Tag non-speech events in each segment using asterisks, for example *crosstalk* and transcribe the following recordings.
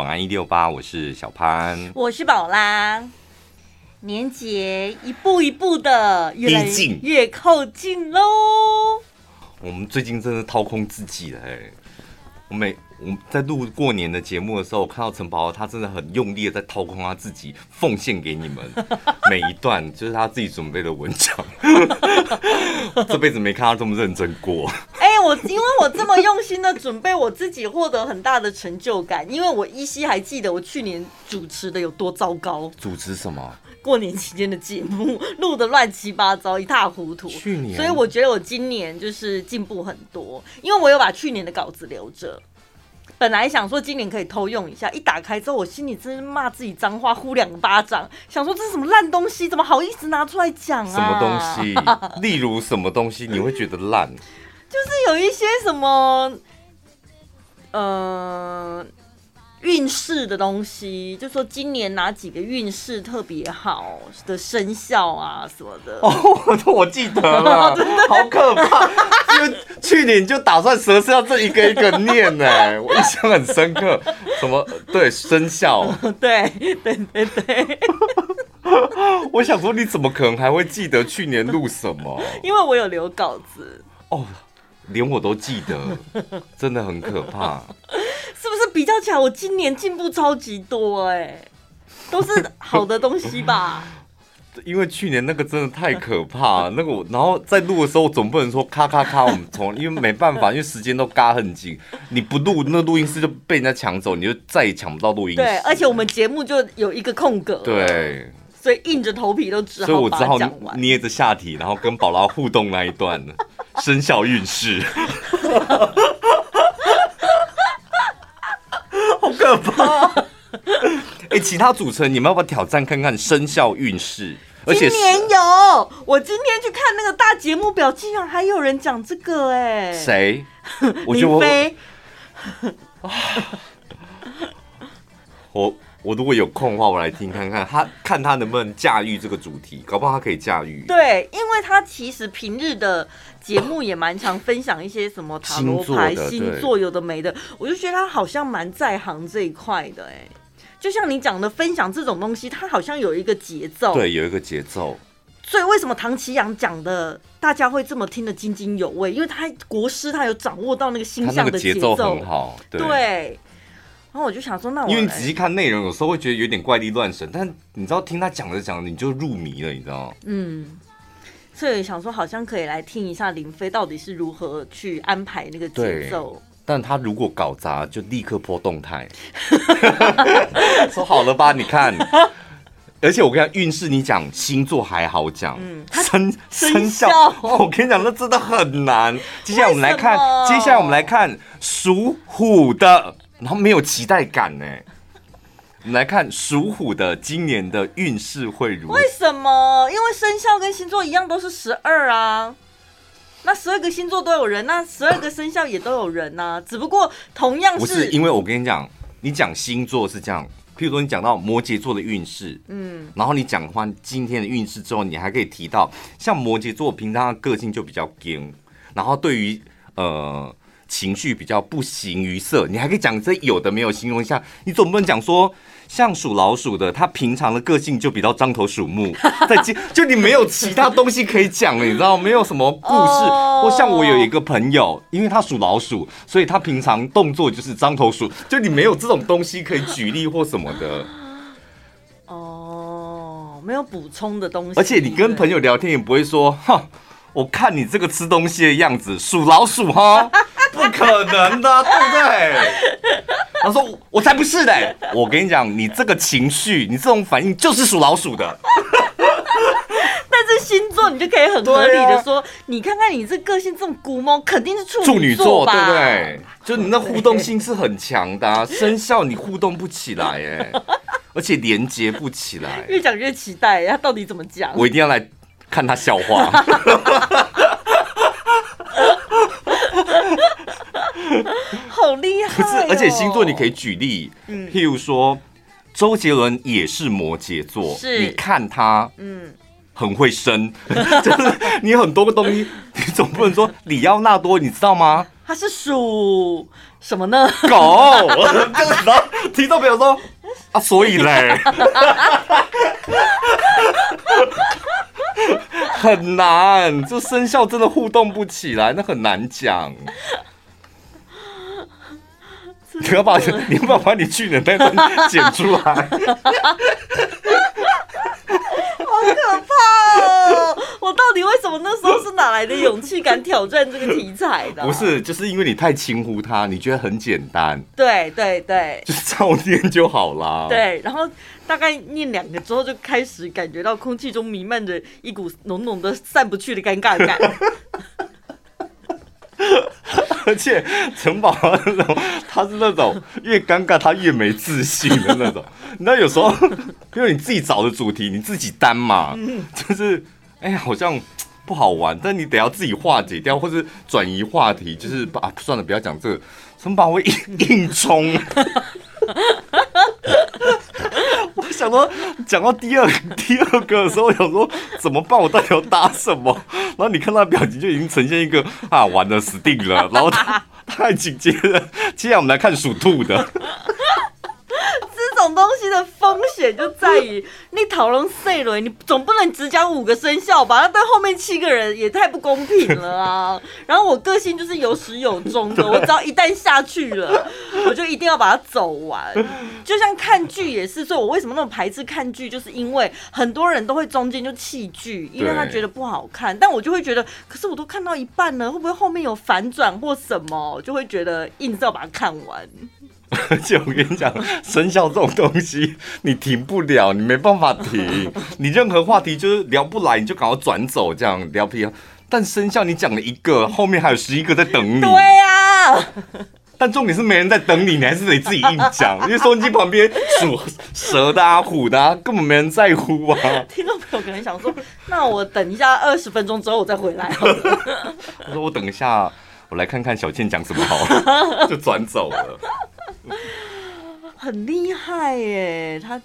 晚安一六八，我是小潘，我是宝拉。年节一步一步的越来越靠近喽。我们最近真的掏空自己了哎、欸！我每我们在录过年的节目的时候，我看到陈宝，他真的很用力的在掏空他自己，奉献给你们 *laughs* 每一段，就是他自己准备的文章。*laughs* 这辈子没看他这么认真过。我因为我这么用心的准备，我自己获得很大的成就感。因为我依稀还记得我去年主持的有多糟糕。主持什么？过年期间的节目录的乱七八糟，一塌糊涂。去年，所以我觉得我今年就是进步很多，因为我有把去年的稿子留着。本来想说今年可以偷用一下，一打开之后，我心里真是骂自己脏话，呼两个巴掌，想说这是什么烂东西，怎么好意思拿出来讲啊？什么东西？*laughs* 例如什么东西你会觉得烂？就是有一些什么，呃。运势的东西，就说今年哪几个运势特别好的生肖啊什么的。哦，我我记得了，*laughs* 好可怕！就去年就打算十二生肖这一个一个念呢，*laughs* 我印象很深刻。什么？对，生肖。对对对对。*laughs* 我想说，你怎么可能还会记得去年录什么？因为我有留稿子。哦，连我都记得，*laughs* 真的很可怕。是不是比较起来，我今年进步超级多哎、欸，都是好的东西吧？*laughs* 因为去年那个真的太可怕，那个我然后在录的时候总不能说咔咔咔，我们从因为没办法，因为时间都嘎很紧，你不录那录音室就被人家抢走，你就再也抢不到录音室。对，而且我们节目就有一个空格，对，所以硬着头皮都只好，所以我只好捏着下体，然后跟宝拉互动那一段生肖运势。*laughs* 好可怕！哎、欸，其他主持人，你们要不要挑战看看生肖运势？而且今年有，我今天去看那个大节目表，竟然还有人讲这个哎、欸，谁？林飞。我我如果有空的话，我来听看看他，看他能不能驾驭这个主题，搞不好他可以驾驭。对，因为他其实平日的节目也蛮常分享一些什么塔罗牌、星座有的没的，我就觉得他好像蛮在行这一块的。哎，就像你讲的，分享这种东西，他好像有一个节奏，对，有一个节奏。所以为什么唐奇阳讲的大家会这么听得津津有味？因为他国师他有掌握到那个星象的节奏，节奏很好，对。对然后我就想说，那我因为你仔细看内容，有时候会觉得有点怪力乱神，但你知道听他讲着讲着，你就入迷了，你知道吗嗯，所以想说，好像可以来听一下林飞到底是如何去安排那个节奏。但他如果搞砸，就立刻 po 动态，*laughs* 说好了吧？你看，而且我跟你讲，运势你讲星座还好讲，嗯，生生肖，我跟你讲，那真的很难。接下来我们来看，接下来我们来看属虎的。然后没有期待感呢。我们来看属虎的今年的运势会如何？为什么？因为生肖跟星座一样都是十二啊。那十二个星座都有人，那十二个生肖也都有人呐、啊。只不过同样是，不是因为我跟你讲，你讲星座是这样。譬如说，你讲到摩羯座的运势，嗯，然后你讲完今天的运势之后，你还可以提到像摩羯座平常的个性就比较硬，然后对于呃。情绪比较不形于色，你还可以讲这有的没有形容一下，你总不能讲说像属老鼠的，他平常的个性就比较张头鼠目，*laughs* 在就你没有其他东西可以讲了，你知道没有什么故事。或像我有一个朋友，因为他属老鼠，所以他平常动作就是张头鼠，就你没有这种东西可以举例或什么的。哦，没有补充的东西。而且你跟朋友聊天也不会说，哈，我看你这个吃东西的样子，属老鼠哈。*laughs* 不可能的，*laughs* 对不对？他说：“我才不是嘞！我跟你讲，你这个情绪，你这种反应就是属老鼠的。*laughs* 但是星座，你就可以很合理的说，啊、你看看你这个性这么古猫，肯定是处女座吧？对不对？就你那互动性是很强的、啊，生肖你互动不起来，哎，而且连接不起来。越讲越期待，他到底怎么讲？我一定要来看他笑话。” *laughs* 好厉害、哦！不是，而且星座你可以举例，嗯，譬如说周杰伦也是摩羯座，是你看他，嗯，很会生，*laughs* 就是你很多个东西，*laughs* 你总不能说里奥纳多，你知道吗？他是属什么呢？狗。然后听众朋友说啊，所以嘞，很难，这生肖真的互动不起来，那很难讲。*laughs* 你要把你要不要把你去年那段剪出来？好可怕哦！*laughs* 我到底为什么那时候是哪来的勇气敢挑战这个题材的？不是，就是因为你太轻忽它，你觉得很简单。对对对，就是照念就好啦。对，然后大概念两个之后，就开始感觉到空气中弥漫着一股浓浓的散不去的尴尬感。*laughs* *laughs* 而且城堡那种，他是那种越尴尬他越没自信的那种。你知道有时候，因为你自己找的主题，你自己担嘛，就是哎呀，好像不好玩，但你得要自己化解掉，或是转移话题，就是啊，算了，不要讲这个。城堡会硬 *laughs* 硬冲。讲到，讲到第二 *laughs* 第二个的时候，我想说怎么办？我到底要搭什么？然后你看他表情就已经呈现一个啊，完了，死定了。然后他他紧接着，接下来我们来看属兔的。东西的风险就在于你讨论 C 轮，你总不能只讲五个生肖吧？那对后面七个人也太不公平了啊！*laughs* 然后我个性就是有始有终的，我只要一旦下去了，我就一定要把它走完。就像看剧也是，所以我为什么那么排斥看剧，就是因为很多人都会中间就弃剧，因为他觉得不好看。但我就会觉得，可是我都看到一半了，会不会后面有反转或什么？就会觉得硬是要把它看完。*laughs* 而且我跟你讲，生肖这种东西你停不了，你没办法停。*laughs* 你任何话题就是聊不来，你就赶快转走，这样聊不。但生肖你讲了一个，后面还有十一个在等你。对呀、啊。但重点是没人在等你，你还是得自己硬讲。*laughs* 因为收音机旁边属蛇的啊、虎的啊，根本没人在乎啊。听众朋友可能想说，那我等一下二十分钟之后我再回来。我说我等一下，我来看看小倩讲什么好，就转走了。*laughs* 很厉害耶！他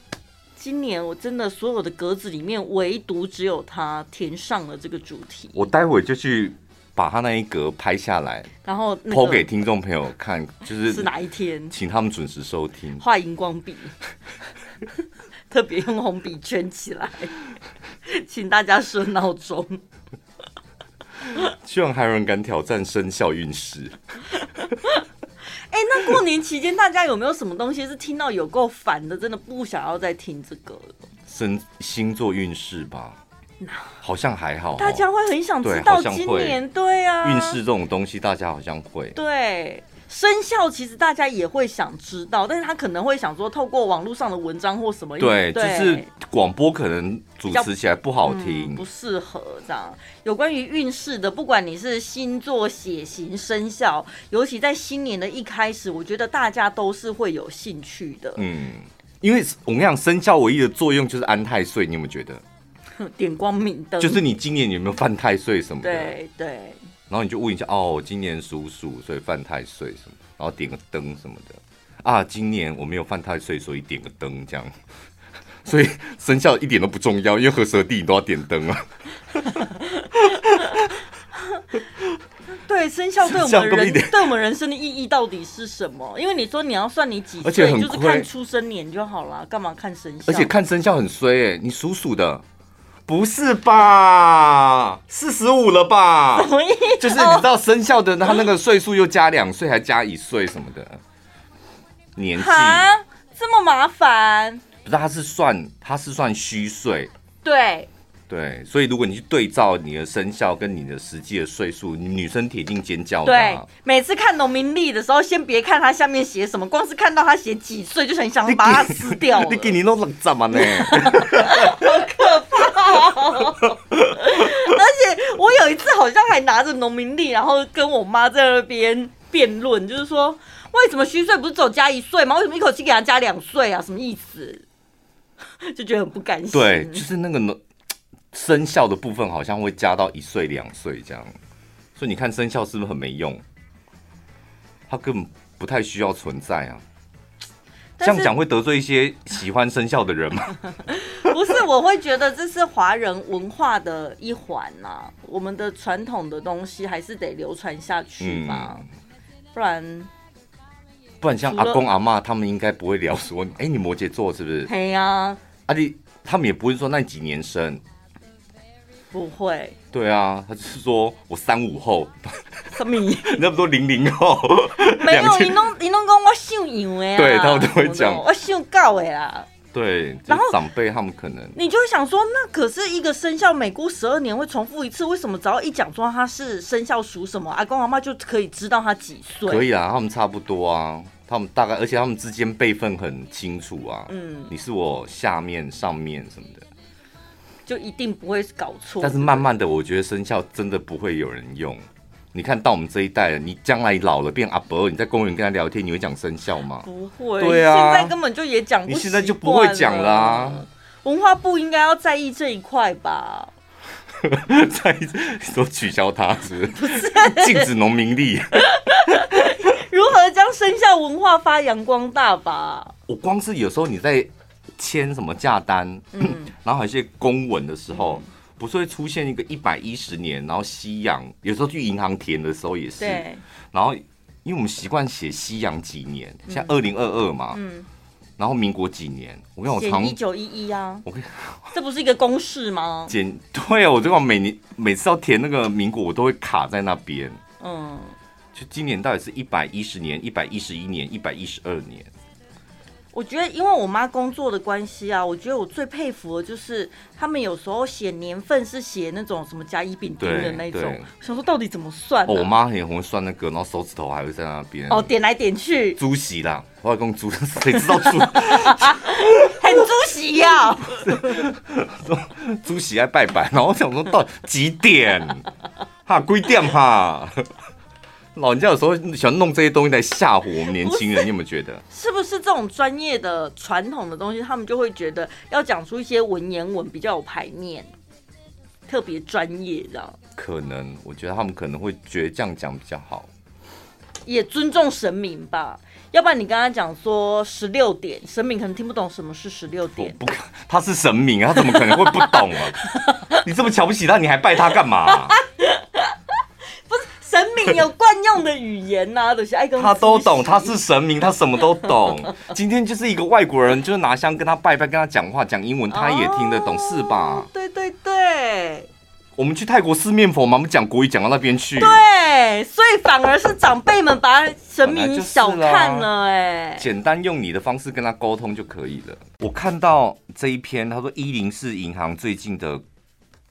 今年我真的所有的格子里面，唯独只有他填上了这个主题。我待会就去把他那一格拍下来，然后 po 给听众朋友看，就是是哪一天，请他们准时收听。画荧光笔，*laughs* 特别用红笔圈起来，*laughs* 请大家设闹钟。希望还有人敢挑战生肖运势。哎、欸，那过年期间大家有没有什么东西是听到有够烦的，真的不想要再听这个了？星星座运势吧，好像还好。大家会很想知道今年，对啊，运势这种东西大家好像会。对。生肖其实大家也会想知道，但是他可能会想说，透过网络上的文章或什么，对，就是广播可能主持起来不好听，嗯、不适合这样。有关于运势的，不管你是星座、血型、生肖，尤其在新年的一开始，我觉得大家都是会有兴趣的。嗯，因为我跟你讲，生肖唯一的作用就是安太岁，你有没有觉得？*laughs* 点光明灯，就是你今年有没有犯太岁什么的？对对。然后你就问一下，哦，今年属鼠，所以犯太岁什么，然后点个灯什么的啊。今年我没有犯太岁，所以点个灯这样。*laughs* 所以生肖一点都不重要，因为和蛇地你都要点灯啊。*laughs* 对，生肖对我们人对我们人生的意义到底是什么？因为你说你要算你几岁，就是看出生年就好了，干嘛看生肖？而且看生肖很衰哎、欸，你属鼠的。不是吧？四十五了吧？什么意思？就是你知道生肖的他那个岁数又加两岁，还加一岁什么的年纪，这么麻烦？不是，他是算他是算虚岁。对对，所以如果你去对照你的生肖跟你的实际的岁数，你女生铁定尖叫的。对，每次看农民历的时候，先别看他下面写什么，光是看到他写几岁，就很想把它撕掉。*laughs* 你给你弄成怎么呢？好可怕而且我有一次好像还拿着农民历，然后跟我妈在那边辩论，就是说为什么虚岁不是只有加一岁吗？为什么一口气给他加两岁啊？什么意思？*laughs* 就觉得很不甘心。对，就是那个生效的部分好像会加到一岁两岁这样，所以你看生效是不是很没用？它根本不太需要存在啊。这样讲会得罪一些喜欢生肖的人吗？*laughs* 不是，我会觉得这是华人文化的一环呐。我们的传统的东西还是得流传下去嘛。不然不然像阿公阿妈他们应该不会聊说，哎、欸，你摩羯座是不是？对呀、啊，阿弟他们也不会说那几年生，不会。对啊，他就是说我三五后，什么？*laughs* 那么多零零后，没有，你弄你弄讲我姓杨的啊？对他们都会讲我姓高的啦。对，然后长辈他们可能，你就会想说，那可是一个生肖每过十二年会重复一次，为什么只要一讲说他是生肖属什么，阿公阿妈就可以知道他几岁？可以啊，他们差不多啊，他们大概，而且他们之间辈分很清楚啊。嗯，你是我下面、上面什么的，就一定不会搞错。但是慢慢的，我觉得生肖真的不会有人用。你看到我们这一代了，你将来老了变阿伯，你在公园跟他聊天，你会讲生肖吗？不会。对啊，现在根本就也讲不。你现在就不会讲啦啊。文化部应该要在意这一块吧？*laughs* 在意说取消它是不是？禁止农民历。*laughs* 如何将生肖文化发扬光大吧？我光是有时候你在签什么价单，嗯、*laughs* 然后还有一些公文的时候。嗯不是会出现一个一百一十年，然后西洋，有时候去银行填的时候也是，对。然后因为我们习惯写西洋几年，像二零二二嘛，嗯，然后民国几年，我跟我常一九一一啊，我跟这不是一个公式吗？简对啊，我这个每年每次要填那个民国，我都会卡在那边，嗯，就今年到底是一百一十年、一百一十一年、一百一十二年。我觉得，因为我妈工作的关系啊，我觉得我最佩服的就是他们有时候写年份是写那种什么甲乙丙丁的那种，想说到底怎么算、啊哦？我妈很会算那个，然后手指头还会在那边哦，点来点去。猪喜啦，我外公猪，*laughs* 谁知道猪？*laughs* 很猪喜呀！猪 *laughs* 喜爱拜拜，然后我想说到底几点？哈，几点哈？老人家有时候喜欢弄这些东西来吓唬我们年轻人，你有没有觉得？是不是这种专业的传统的东西，他们就会觉得要讲出一些文言文比较有排面，特别专业，这样？可能，我觉得他们可能会觉得这样讲比较好，也尊重神明吧。要不然你跟他讲说十六点，神明可能听不懂什么是十六点。不，他是神明啊，他怎么可能会不懂啊？*laughs* 你这么瞧不起他，你还拜他干嘛啊？神明有惯用的语言呐、啊，都是爱跟他都懂，他是神明，他什么都懂。*laughs* 今天就是一个外国人，就是拿香跟他拜拜，跟他讲话讲英文，他也听得懂，哦、是吧？对对对。我们去泰国四面佛嘛，我们讲国语讲到那边去。对，所以反而是长辈们把神明小看了哎。简单用你的方式跟他沟通就可以了。我看到这一篇，他说一零四银行最近的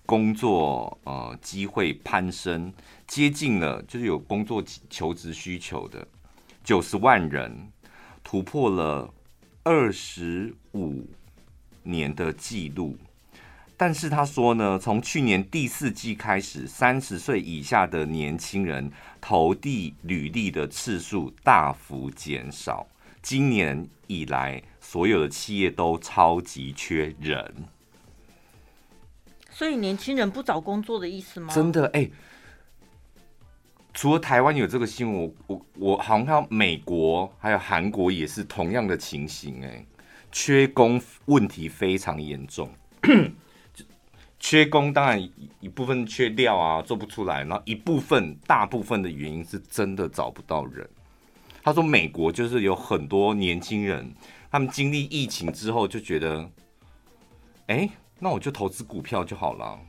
工作呃机会攀升。接近了，就是有工作求职需求的九十万人，突破了二十五年的记录。但是他说呢，从去年第四季开始，三十岁以下的年轻人投递履历的次数大幅减少。今年以来，所有的企业都超级缺人。所以年轻人不找工作的意思吗？真的哎。欸除了台湾有这个新闻，我我我好像看到美国还有韩国也是同样的情形，哎，缺工问题非常严重。*coughs* 缺工当然一部分缺料啊，做不出来，然后一部分大部分的原因是真的找不到人。他说美国就是有很多年轻人，他们经历疫情之后就觉得，哎，那我就投资股票就好了，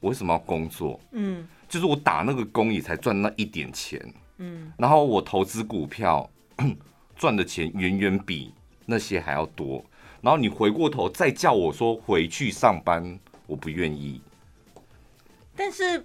我为什么要工作？嗯。就是我打那个工也才赚那一点钱，嗯，然后我投资股票 *clears throat* 赚的钱远远比那些还要多，然后你回过头再叫我说回去上班，我不愿意。但是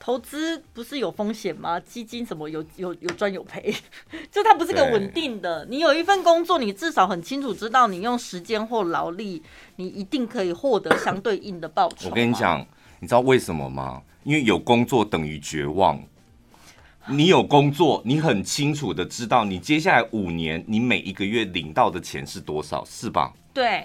投资不是有风险吗？基金什么有有有赚有赔，*laughs* 就它不是个稳定的。你有一份工作，你至少很清楚知道你用时间或劳力，你一定可以获得相对应的报酬。我跟你讲，你知道为什么吗？因为有工作等于绝望。你有工作，你很清楚的知道，你接下来五年，你每一个月领到的钱是多少，是吧？对。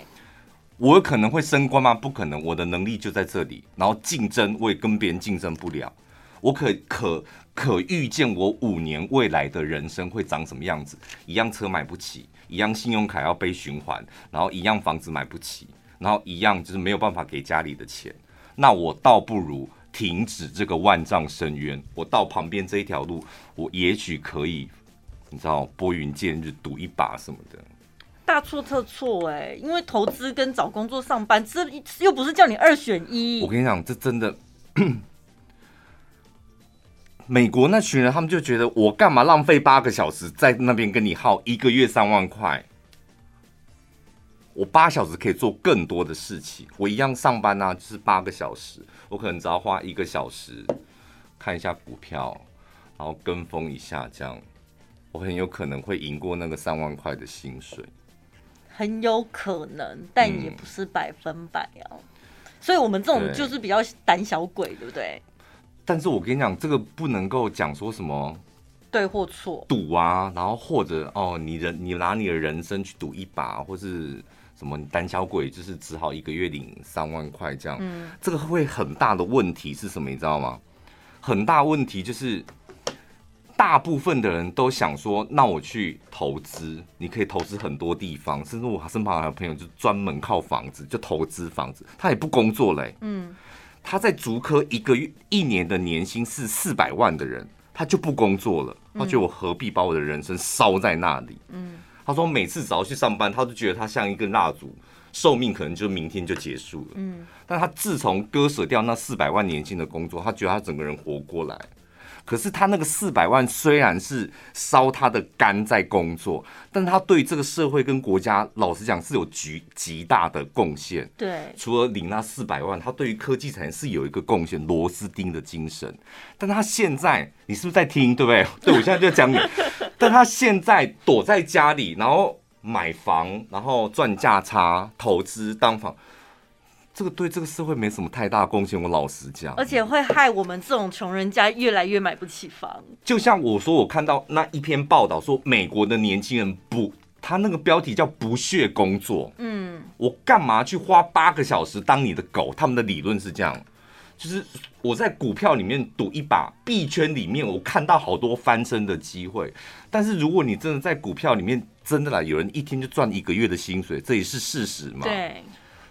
我有可能会升官吗？不可能，我的能力就在这里。然后竞争，我也跟别人竞争不了。我可可可预见，我五年未来的人生会长什么样子？一样车买不起，一样信用卡要被循环，然后一样房子买不起，然后一样就是没有办法给家里的钱。那我倒不如。停止这个万丈深渊，我到旁边这一条路，我也许可以你知道拨云见日赌一把什么的，大错特错哎！因为投资跟找工作上班，这又不是叫你二选一。我跟你讲，这真的。美国那群人，他们就觉得我干嘛浪费八个小时在那边跟你耗一个月三万块？我八小时可以做更多的事情。我一样上班啊，就是八个小时，我可能只要花一个小时看一下股票，然后跟风一下，这样我很有可能会赢过那个三万块的薪水。很有可能，但也不是百分百啊。嗯、所以我们这种就是比较胆小鬼，对，对不对？但是我跟你讲，这个不能够讲说什么对或错赌啊，然后或者哦，你人你拿你的人生去赌一把，或是什么胆小鬼，就是只好一个月领三万块这样。嗯，这个会很大的问题是什么？你知道吗？很大问题就是大部分的人都想说，那我去投资，你可以投资很多地方，甚至我身旁还有朋友就专门靠房子就投资房子，他也不工作嘞。嗯。他在足科一个月一年的年薪是四百万的人，他就不工作了。他觉得我何必把我的人生烧在那里？嗯，他说每次只要去上班，他都觉得他像一根蜡烛，寿命可能就明天就结束了。嗯，但他自从割舍掉那四百万年薪的工作，他觉得他整个人活过来。可是他那个四百万虽然是烧他的肝在工作，但他对这个社会跟国家，老实讲是有极极大的贡献。对，除了领那四百万，他对于科技产业是有一个贡献，螺丝钉的精神。但他现在，你是不是在听？对不对？*laughs* 对，我现在就讲你。*laughs* 但他现在躲在家里，然后买房，然后赚价差，投资当房。这个对这个社会没什么太大贡献，我老实讲，而且会害我们这种穷人家越来越买不起房。就像我说，我看到那一篇报道说，美国的年轻人不，他那个标题叫“不屑工作”。嗯，我干嘛去花八个小时当你的狗？他们的理论是这样，就是我在股票里面赌一把，币圈里面我看到好多翻身的机会。但是如果你真的在股票里面真的啦，有人一天就赚一个月的薪水，这也是事实嘛？对。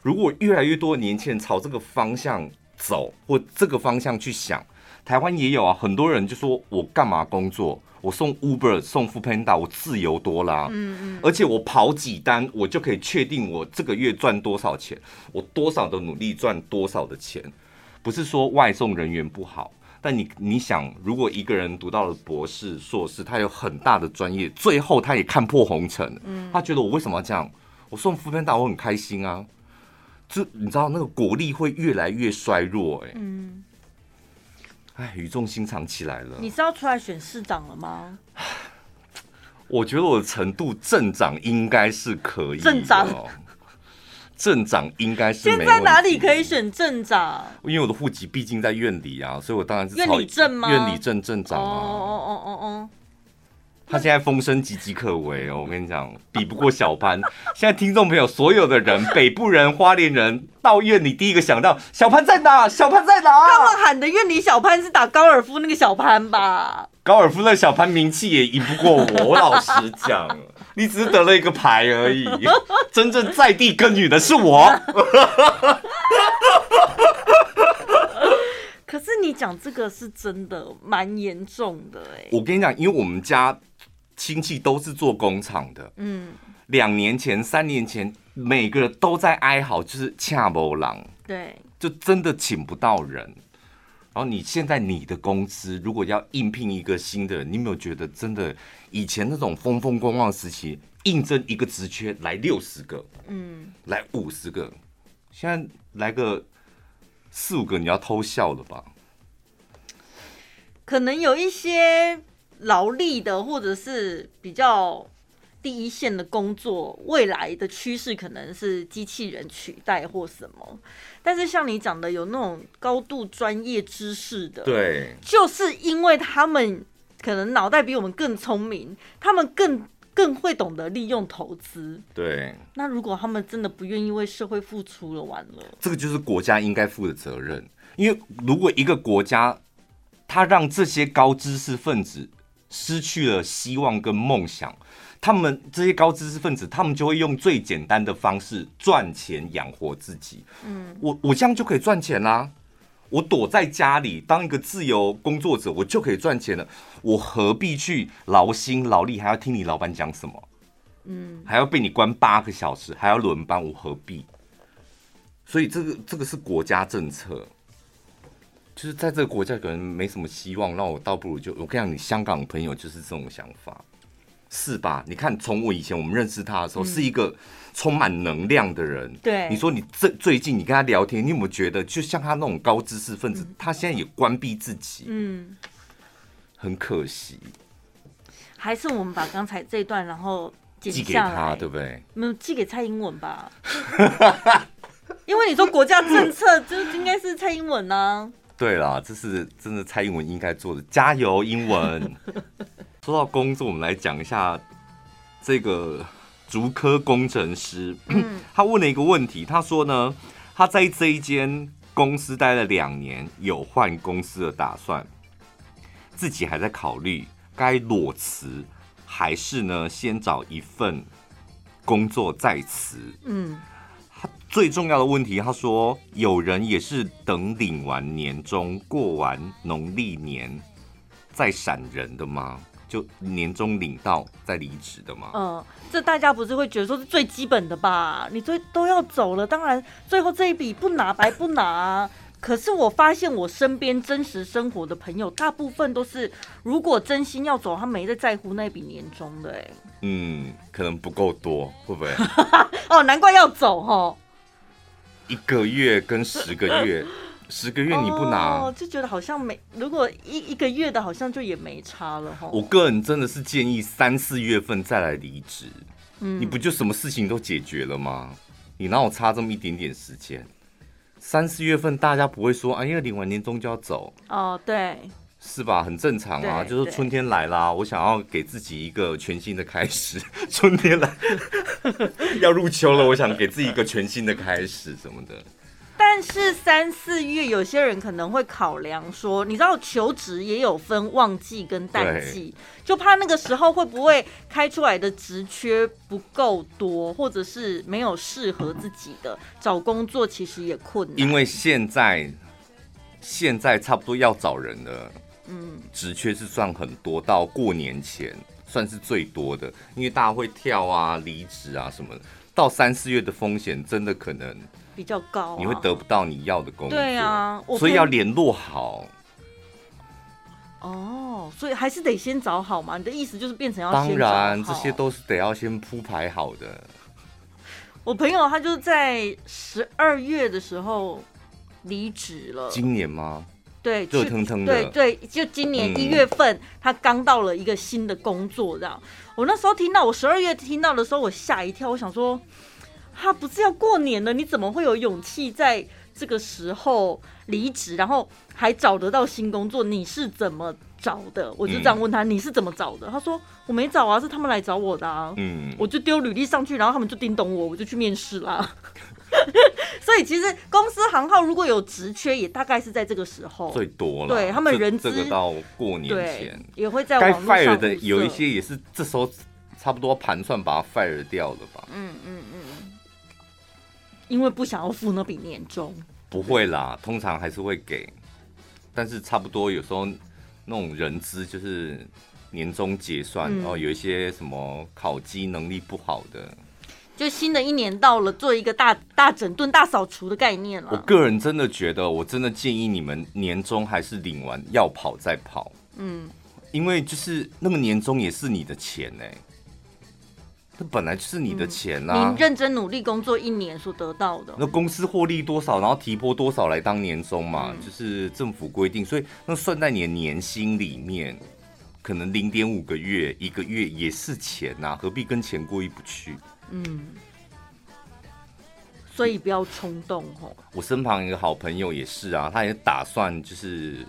如果越来越多的年轻人朝这个方向走，或这个方向去想，台湾也有啊，很多人就说：“我干嘛工作？我送 Uber、送 Foodpanda，我自由多啦。嗯嗯，而且我跑几单，我就可以确定我这个月赚多少钱，我多少的努力赚多少的钱。不是说外送人员不好，但你你想，如果一个人读到了博士、硕士，他有很大的专业，最后他也看破红尘，嗯，他觉得我为什么要这样？我送 Foodpanda，我很开心啊。就你知道那个国力会越来越衰弱，欸，哎，嗯，哎，语重心长起来了。你是要出来选市长了吗？我觉得我的程度镇长应该是可以。镇长，镇长应该是。现在哪里可以选镇长？因为我的户籍毕竟在院里啊，所以我当然是院里镇吗？院里镇镇长啊。哦哦哦哦哦。他现在风声岌岌可危哦，我跟你讲，比不过小潘。*laughs* 现在听众朋友，所有的人，北部人、花莲人，到院里第一个想到小潘在哪？小潘在哪？他们喊的院里小潘是打高尔夫那个小潘吧？高尔夫那小潘名气也赢不过我。我老实讲，*laughs* 你只是得了一个牌而已，*laughs* 真正在地耕耘的是我。可是你讲这个是真的蛮严重的哎。我跟你讲，因为我们家。亲戚都是做工厂的，嗯，两年前、三年前，每个人都在哀嚎，就是恰某郎，对，就真的请不到人。然后你现在你的公司如果要应聘一个新的人，你有没有觉得真的以前那种风风光光时期，应征一个职缺来六十个，嗯，来五十个，现在来个四五个，你要偷笑了吧？可能有一些。劳力的，或者是比较第一线的工作，未来的趋势可能是机器人取代或什么。但是像你讲的，有那种高度专业知识的，对，就是因为他们可能脑袋比我们更聪明，他们更更会懂得利用投资。对，那如果他们真的不愿意为社会付出了，完了，这个就是国家应该负的责任。因为如果一个国家，他让这些高知识分子失去了希望跟梦想，他们这些高知识分子，他们就会用最简单的方式赚钱养活自己。嗯，我我这样就可以赚钱啦。我躲在家里当一个自由工作者，我就可以赚钱了。我何必去劳心劳力，还要听你老板讲什么？嗯，还要被你关八个小时，还要轮班，我何必？所以这个这个是国家政策，就是在这个国家可能没什么希望，那我倒不如就我跟你讲，你香港朋友就是这种想法，是吧？你看，从我以前我们认识他的时候，是一个充满能量的人。对，你说你这最近你跟他聊天，你有没有觉得，就像他那种高知识分子，他现在也关闭自己，嗯，很可惜。还是我们把刚才这一段，然后寄给他，对不对？没有寄给蔡英文吧？*laughs* 因为你说国家政策，就应该是蔡英文呢、啊。对啦，这是真的，蔡英文应该做的。加油，英文。*laughs* 说到工作，我们来讲一下这个竹科工程师。嗯、他问了一个问题，他说呢，他在这一间公司待了两年，有换公司的打算，自己还在考虑该裸辞，还是呢先找一份工作再辞。嗯。最重要的问题，他说：“有人也是等领完年终、过完农历年再闪人的吗？就年终领到再离职的吗？”嗯，这大家不是会觉得说是最基本的吧？你最都要走了，当然最后这一笔不拿白不拿啊。可是我发现我身边真实生活的朋友，大部分都是如果真心要走，他没在在乎那笔年终的。哎，嗯，可能不够多，会不会？*laughs* 哦，难怪要走哈。一个月跟十个月，*laughs* 十个月你不拿，哦，就觉得好像没。如果一一个月的，好像就也没差了哈。我个人真的是建议三四月份再来离职，嗯，你不就什么事情都解决了吗？你哪有差这么一点点时间？三四月份大家不会说啊，因为领完年终就要走哦，对。是吧？很正常啊，就是春天来啦，我想要给自己一个全新的开始。*laughs* 春天来，*laughs* 要入秋了，我想给自己一个全新的开始什么的。但是三四月，有些人可能会考量说，你知道求职也有分旺季跟淡季，就怕那个时候会不会开出来的职缺不够多，或者是没有适合自己的，找工作其实也困难。因为现在现在差不多要找人了。嗯，职缺是算很多，到过年前算是最多的，因为大家会跳啊、离职啊什么的。到三四月的风险真的可能比较高，你会得不到你要的工作。对啊，所以要联络好。哦，所以还是得先找好嘛？你的意思就是变成要当然这些都是得要先铺排好的。我朋友他就在十二月的时候离职了。今年吗？对，热腾腾的。对对，就今年一月份，嗯、他刚到了一个新的工作，这样。我那时候听到，我十二月听到的时候，我吓一跳。我想说，他不是要过年了，你怎么会有勇气在这个时候离职，然后还找得到新工作？你是怎么找的？我就这样问他，嗯、你是怎么找的？他说我没找啊，是他们来找我的啊。嗯，我就丢履历上去，然后他们就叮咚我，我就去面试啦。*laughs* 所以其实公司行号如果有职缺，也大概是在这个时候最多了。对他们人资这个到过年前也会在该 fire 的有一些也是这时候差不多盘算把它 fire 掉了吧？嗯嗯嗯，因为不想要付那笔年终。不会啦，通常还是会给，但是差不多有时候那种人资就是年终结算，然后有一些什么考绩能力不好的。就新的一年到了，做一个大大整顿、大扫除的概念了。我个人真的觉得，我真的建议你们年终还是领完要跑再跑。嗯，因为就是那个年终也是你的钱哎，这本来就是你的钱啊。你认真努力工作一年所得到的，那公司获利多少，然后提拨多少来当年终嘛，就是政府规定，所以那算在你的年薪里面，可能零点五个月、一个月也是钱呐，何必跟钱过意不去？嗯，所以不要冲动哦。我身旁一个好朋友也是啊，他也打算就是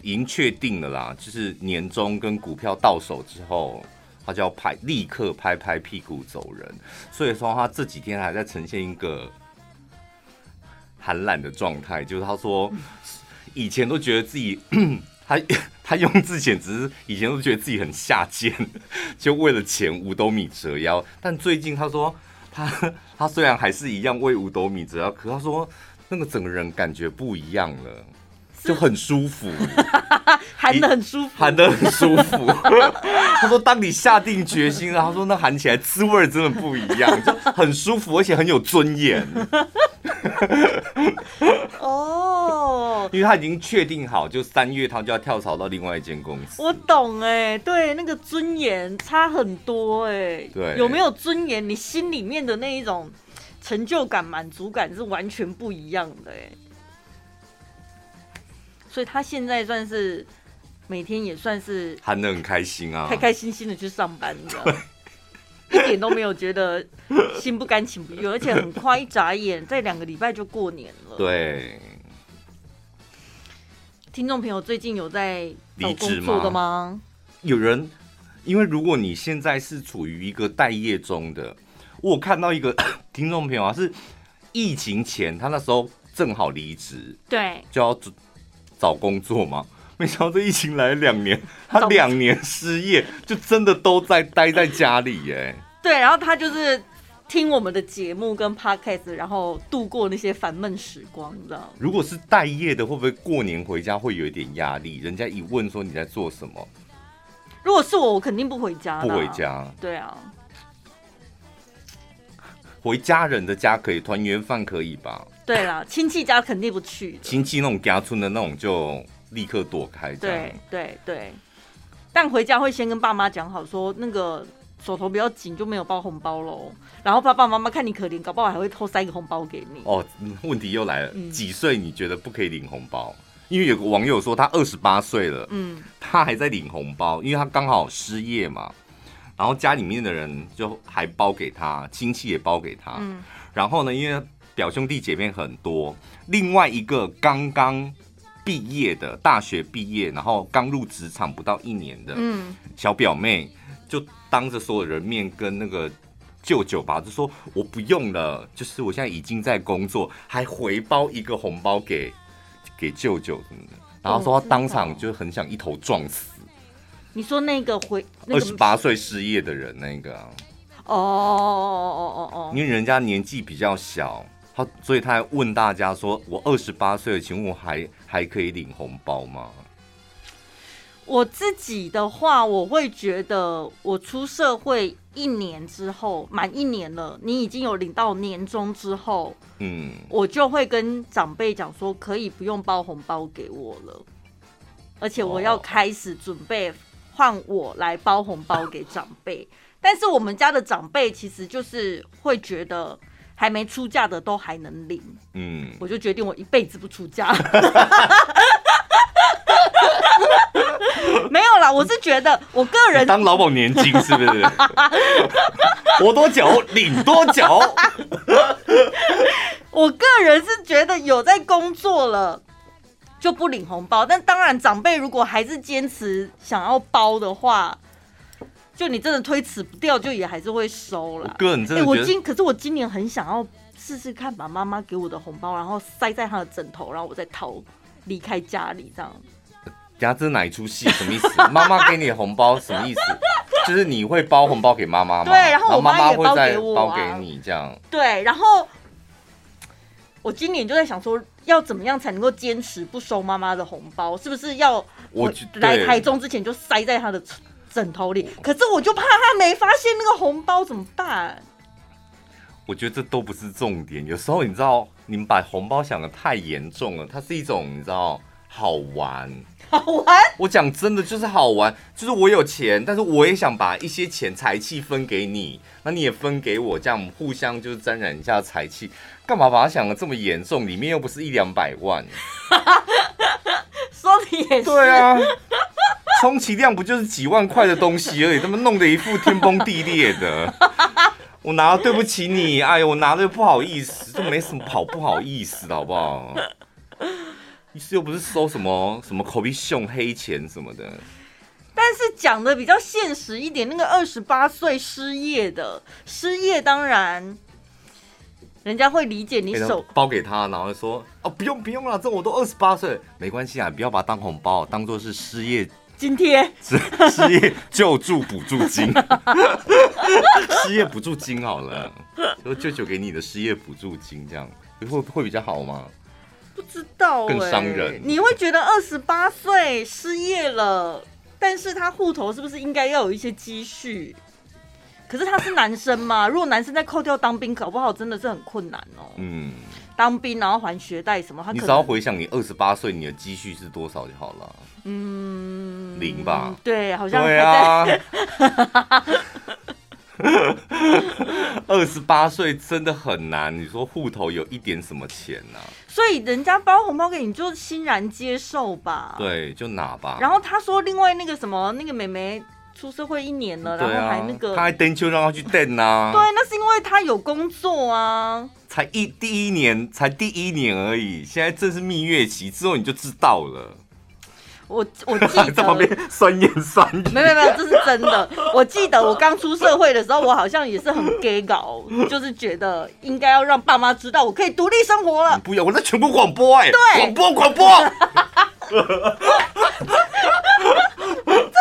已经确定了啦，就是年终跟股票到手之后，他就要拍立刻拍拍屁股走人。所以说他这几天还在呈现一个寒懒的状态，就是他说以前都觉得自己。他 *laughs* 他用字简直以前都觉得自己很下贱，就为了钱五斗米折腰。但最近他说他他虽然还是一样为五斗米折腰，可他说那个整个人感觉不一样了。就很舒服，*laughs* 含得很舒服，含得很舒服。*laughs* 他说，当你下定决心了，他说那含起来滋味真的不一样，就很舒服，而且很有尊严。*laughs* 哦，因为他已经确定好，就三月他就要跳槽到另外一间公司。我懂哎，对，那个尊严差很多哎。对，有没有尊严？你心里面的那一种成就感、满足感是完全不一样的哎。所以他现在算是每天也算是喊得很开心啊，开开心心的去上班，你知道？*laughs* 一点都没有觉得心不甘情不愿，而且很快一眨眼，在两个礼拜就过年了。对，听众朋友最近有在找工作的吗？有人，因为如果你现在是处于一个待业中的，我看到一个 *coughs* 听众朋友啊，是疫情前他那时候正好离职，对，就要找工作嘛。没想到这疫情来了两年，*laughs* 他两年失业，就真的都在待在家里耶。对，然后他就是听我们的节目跟 podcast，然后度过那些烦闷时光，你知道？如果是待业的，会不会过年回家会有一点压力？人家一问说你在做什么？如果是我，我肯定不回家。不回家。对啊。回家人的家可以，团圆饭可以吧？对了，亲戚家肯定不去。亲戚那种家村的那种就。立刻躲开。对对对，但回家会先跟爸妈讲好，说那个手头比较紧，就没有包红包喽。然后爸爸妈妈看你可怜，搞不好还会偷塞个红包给你。哦，问题又来了，嗯、几岁你觉得不可以领红包？因为有个网友说他二十八岁了，嗯，他还在领红包，因为他刚好失业嘛。然后家里面的人就还包给他，亲戚也包给他。嗯，然后呢，因为表兄弟姐妹很多，另外一个刚刚。毕业的大学毕业，然后刚入职场不到一年的小表妹，就当着所有人面跟那个舅舅吧，就说我不用了，就是我现在已经在工作，还回包一个红包给给舅舅然后说他当场就很想一头撞死。你说那个回二十八岁失业的人那个？哦哦哦哦哦哦，因为人家年纪比较小。他所以他还问大家说：“我二十八岁了，请问我还还可以领红包吗？”我自己的话，我会觉得我出社会一年之后，满一年了，你已经有领到年终之后，嗯，我就会跟长辈讲说，可以不用包红包给我了，而且我要开始准备换我来包红包给长辈。但是我们家的长辈其实就是会觉得。还没出嫁的都还能领，嗯，我就决定我一辈子不出嫁。*laughs* 没有啦，我是觉得我个人当老保年金是不是？*laughs* 活多久领多久。*laughs* 我个人是觉得有在工作了就不领红包，但当然长辈如果还是坚持想要包的话。就你真的推辞不掉，就也还是会收了。哥，你真的、欸？我今可是我今年很想要试试看，把妈妈给我的红包，然后塞在她的枕头，然后我再逃离开家里，这样。呀，这是哪一出戏？什么意思？*laughs* 妈妈给你的红包什么意思？就是你会包红包给妈妈吗？对，然后我妈妈也包给我、啊，包给你这样。对，然后我今年就在想说，要怎么样才能够坚持不收妈妈的红包？是不是要我来台中之前就塞在她的？枕头里，可是我就怕他没发现那个红包怎么办？我觉得这都不是重点。有时候你知道，你们把红包想的太严重了。它是一种你知道好玩，好玩。我讲真的就是好玩，就是我有钱，但是我也想把一些钱财气分给你，那你也分给我，这样我们互相就是沾染一下财气。干嘛把它想的这么严重？里面又不是一两百万。说的也是。对啊。充其量不就是几万块的东西而已，他们弄得一副天崩地裂的。我拿了对不起你，哎呦，我拿了又不好意思，这没什么好不好意思的，好不好？意思又不是收什么什么口鼻熊黑钱什么的。但是讲的比较现实一点，那个二十八岁失业的失业，当然人家会理解你手包给他，然后说哦，不用不用了，这我都二十八岁，没关系啊，不要把它当红包，当做是失业。津贴失 *laughs* 失业救助补助金，*laughs* 失业补助金好了，就舅舅给你的失业补助金，这样会会比较好吗？不知道、欸，更伤人。你会觉得二十八岁失业了，但是他户头是不是应该要有一些积蓄？可是他是男生嘛，*laughs* 如果男生再扣掉当兵，搞不好真的是很困难哦、喔。嗯，当兵然后还学贷什么，他你只要回想你二十八岁你的积蓄是多少就好了。嗯，零吧。对，好像对啊。*laughs* 二十八岁真的很难，你说户头有一点什么钱呢、啊？所以人家包红包给你，就欣然接受吧。对，就拿吧。然后他说，另外那个什么，那个妹妹出社会一年了，然后还那个，他还登秋让他去等啊。*laughs* 对，那是因为他有工作啊。才一第一年，才第一年而已，现在正是蜜月期，之后你就知道了。我我记得 *laughs* 在旁边酸言酸语，没有没有，这是真的。我记得我刚出社会的时候，我好像也是很 gay 搞，就是觉得应该要让爸妈知道我可以独立生活了。不要，我在全国广播哎、欸，对，广播广播。*laughs*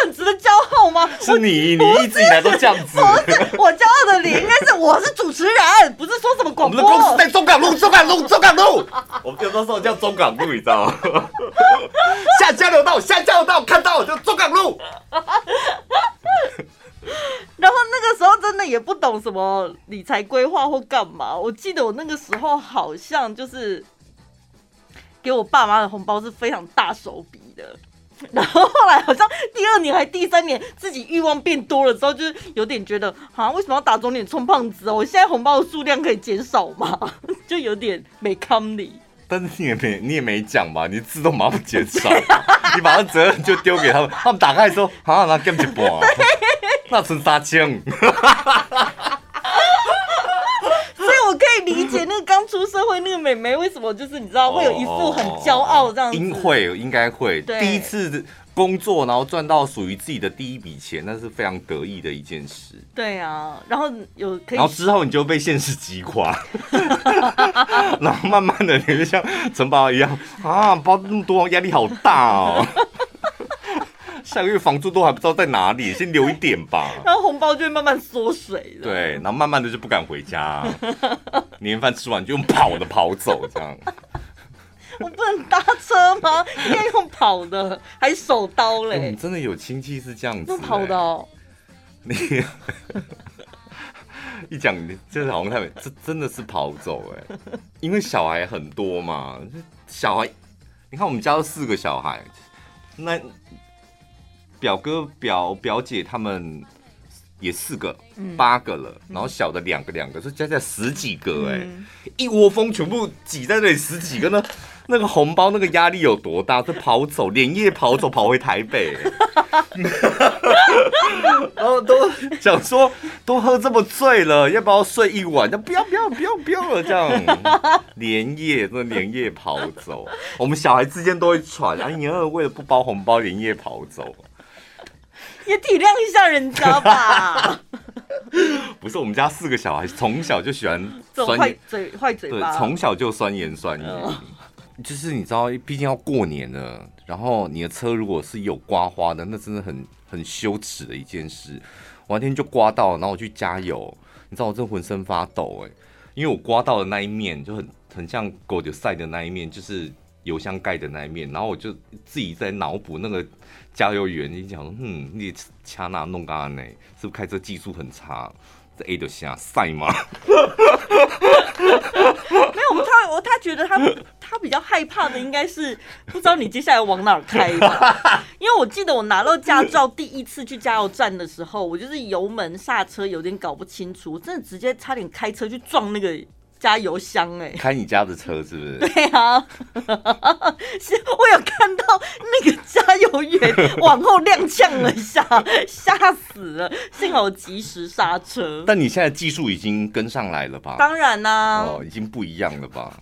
这很值得骄傲吗？是你，你一直以来都这样子。我骄傲的你应该是我是主持人，不是说什么广播。我们的公司在中港路，中港路，中港路。*laughs* 我们有的时候叫中港路，你知道吗？*laughs* 下交流道，下交流道，看到就中港路。*laughs* 然后那个时候真的也不懂什么理财规划或干嘛。我记得我那个时候好像就是给我爸妈的红包是非常大手笔的。然后后来好像第二年还第三年，自己欲望变多了之后，就是有点觉得，好像为什么要打肿脸充胖子哦？我现在红包的数量可以减少吗？*laughs* 就有点没康理。但是你也没你也没讲吧？你自动马上减少，*laughs* 你把责任就丢给他们，他们打开的时候，好像拿减一半，那存三千。*laughs* 理解那个刚出社会那个妹妹为什么就是你知道会有一副很骄傲这样子，应会应该会第一次工作然后赚到属于自己的第一笔钱，那是非常得意的一件事。对啊，然后有可以，然后之后你就被现实击垮，然后慢慢的你就像城堡一样啊，包那么多压力好大哦。*laughs* 下个月房租都还不知道在哪里，先留一点吧。*laughs* 然后红包就会慢慢缩水。对，然后慢慢的就不敢回家，*laughs* 年饭吃完就用跑的跑走，这样。我不能搭车吗？应该用跑的，还手刀嘞。欸、真的有亲戚是这样子，用跑的哦。你一讲，你就是好像太美，这真的是跑走哎，因为小孩很多嘛，小孩，你看我们家有四个小孩，那。表哥表表姐他们也四个，嗯、八个了，然后小的两个两个，所以加起来十几个哎、欸，嗯、一窝蜂全部挤在那里十几个呢，*laughs* 那个红包那个压力有多大？就跑走，连夜跑走，跑回台北、欸，*laughs* 然后都想说都喝这么醉了，要不要睡一晚？就不要不要不要不要了，这样。连夜那连夜跑走，我们小孩之间都会传，哎呀，为了不包红包连夜跑走。也体谅一下人家吧。*laughs* 不是，我们家四个小孩从小就喜欢 *laughs* 酸坏嘴坏嘴巴，对，从小就酸言酸语。嗯、*laughs* 就是你知道，毕竟要过年了，然后你的车如果是有刮花的，那真的很很羞耻的一件事。我那天就刮到，然后我去加油，你知道我真浑身发抖哎，因为我刮到的那一面就很很像狗的晒的那一面，就是油箱盖的那一面，然后我就自己在脑补那个。加油员，你讲说，嗯，你掐哪弄干呢？是不是开车技术很差？这 A 的下赛吗？*laughs* 没有，他我他觉得他他比较害怕的应该是不知道你接下来往哪儿开吧。*laughs* 因为我记得我拿到驾照第一次去加油站的时候，我就是油门刹车有点搞不清楚，真的直接差点开车去撞那个。加油箱哎、欸，开你家的车是不是？*laughs* 对啊，*laughs* 是我有看到那个加油员 *laughs* 往后踉跄了一下，吓死了，幸好及时刹车。但你现在技术已经跟上来了吧？当然啦、啊，哦，已经不一样了吧？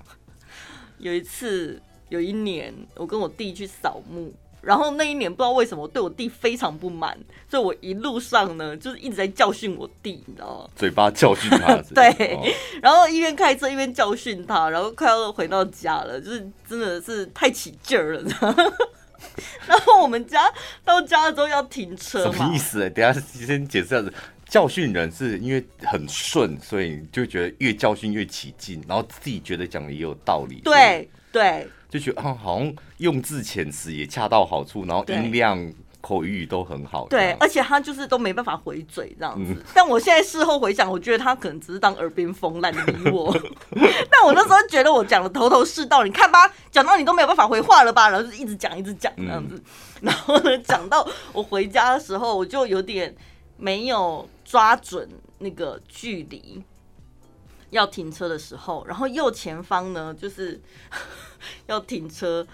有一次，有一年，我跟我弟去扫墓。然后那一年不知道为什么我对我弟非常不满，所以我一路上呢就是一直在教训我弟，你知道吗？嘴巴教训他。*laughs* 对，哦、然后一边开车一边教训他，然后快要回到家了，就是真的是太起劲儿了。*laughs* 然后我们家到家了之后要停车嘛？什么意思、欸？等下先解释一下子，教训人是因为很顺，所以就觉得越教训越起劲，然后自己觉得讲的也有道理。对。对，就觉得啊，好像用字遣词也恰到好处，然后音量。口语都很好，对，而且他就是都没办法回嘴这样子。嗯、但我现在事后回想，我觉得他可能只是当耳边风，懒得理我。*laughs* 但我那时候觉得我讲的头头是道，你看吧，讲到你都没有办法回话了吧，然后就一直讲一直讲这样子。嗯、然后呢，讲到我回家的时候，我就有点没有抓准那个距离，要停车的时候，然后右前方呢就是 *laughs* 要停车。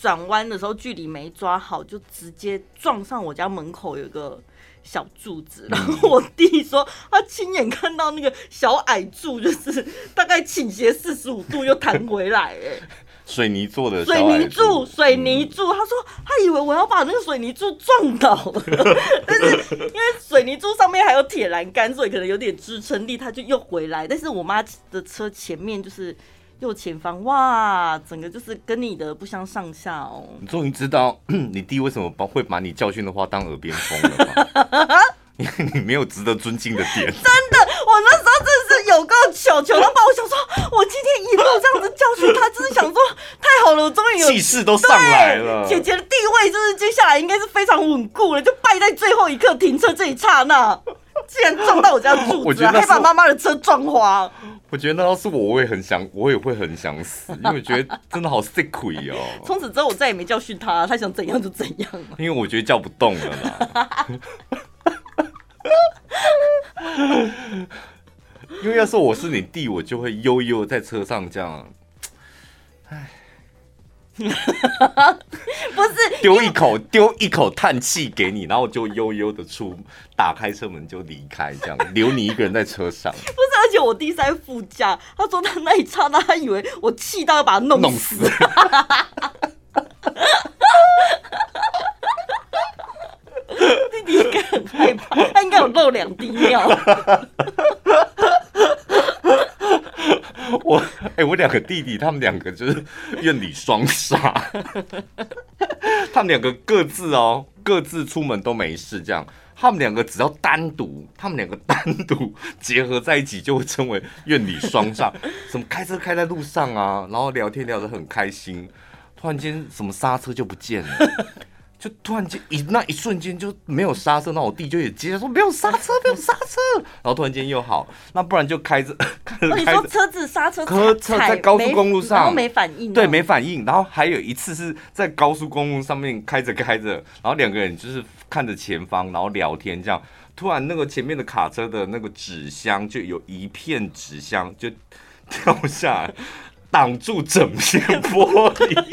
转弯的时候距离没抓好，就直接撞上我家门口有个小柱子，然后我弟说他亲眼看到那个小矮柱，就是大概倾斜四十五度又弹回来，哎，水泥做的水泥柱，水泥柱，他说他以为我要把那个水泥柱撞倒了，*laughs* 但是因为水泥柱上面还有铁栏杆，所以可能有点支撑力，他就又回来。但是我妈的车前面就是。右前方，哇，整个就是跟你的不相上下哦。你终于知道 *clears throat* 你弟为什么把会把你教训的话当耳边风了吗？因 *laughs* 为你没有值得尊敬的点。*laughs* 真的，我那糗糗到爆，我想说，我今天一路这样子教训他，真是想说太好了，我终于有气势都上来了。姐姐的地位就是接下来应该是非常稳固了，就败在最后一刻停车这一刹那。竟然撞到我家柱子，还把妈妈的车撞花。我觉得那要是我，我也很想，我也会很想死，因为我觉得真的好吃亏哦。*laughs* 从此之后，我再也没教训他，他想怎样就怎样。因为我觉得叫不动了啦。*laughs* *laughs* 因为要是我是你弟，我就会悠悠在车上这样。唉。*laughs* 不是丢一口丢一口叹气给你，然后就悠悠的出，打开车门就离开，这样留你一个人在车上。*laughs* 不是，而且我弟在副驾，他说他那一刹那，他以为我气到要把他弄死。弄死 *laughs* 弟弟应该很害怕，他应该有漏两滴尿。*laughs* 我哎、欸，我两个弟弟，他们两个就是院里双煞。*laughs* 他们两个各自哦，各自出门都没事。这样，他们两个只要单独，他们两个单独结合在一起，就会称为院里双煞。什么开车开在路上啊，然后聊天聊得很开心，突然间什么刹车就不见了。就突然间一那一瞬间就没有刹车，那我弟就也接着说没有刹车，没有刹车，*laughs* 然后突然间又好，那不然就开着 *laughs* 开着你说车子刹车，车在高速公路上。然后没反应，对，没反应，然后还有一次是在高速公路上面开着开着，然后两个人就是看着前方，然后聊天这样，突然那个前面的卡车的那个纸箱就有一片纸箱就掉下来，挡住整片玻璃。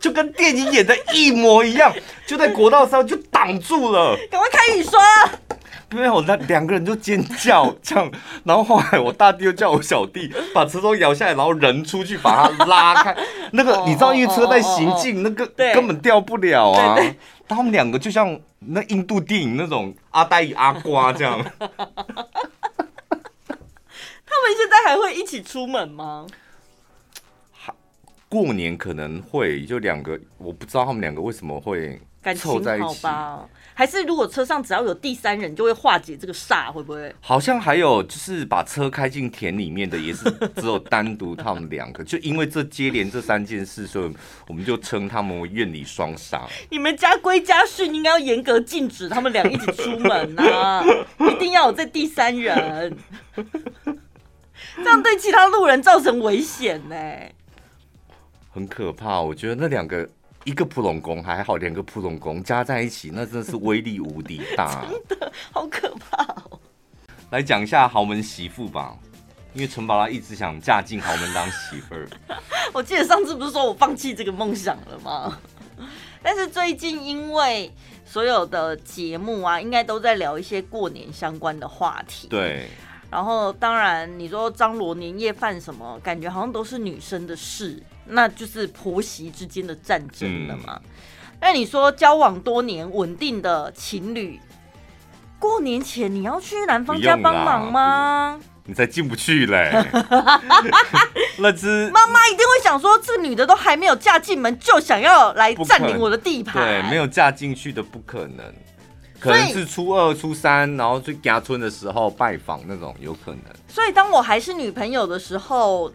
就跟电影演的一模一样，就在国道上就挡住了。赶快开雨刷！没有，那两个人就尖叫，这样。然后后来我大弟又叫我小弟把车窗摇下来，然后人出去把它拉开。*laughs* 那个你知道，因为车在行进，那个根本掉不了啊。他们两个就像那印度电影那种阿呆与阿瓜这样。*laughs* 他们现在还会一起出门吗？过年可能会就两个，我不知道他们两个为什么会凑在一起。还是如果车上只要有第三人，就会化解这个煞，会不会？好像还有就是把车开进田里面的，也是只有单独他们两个。就因为这接连这三件事，所以我们就称他们为院里双煞。你们家规家训应该要严格禁止他们俩一起出门啊，*laughs* 一定要有这第三人，这样对其他路人造成危险呢。很可怕，我觉得那两个一个扑龙宫还好，两个扑龙宫加在一起，那真的是威力无敌大，*laughs* 真的好可怕哦。来讲一下豪门媳妇吧，因为陈宝拉一直想嫁进豪门当媳妇儿。*laughs* 我记得上次不是说我放弃这个梦想了吗？*laughs* 但是最近因为所有的节目啊，应该都在聊一些过年相关的话题。对。然后当然你说张罗年夜饭什么，感觉好像都是女生的事。那就是婆媳之间的战争了嘛？那、嗯、你说交往多年稳定的情侣，过年前你要去男方家帮忙吗？你才进不去嘞！*laughs* 那只妈妈一定会想说，这女的都还没有嫁进门，就想要来占领我的地盘。对，没有嫁进去的不可能，可能是初二、初三，然后去家村的时候拜访那种，有可能。所以当我还是女朋友的时候。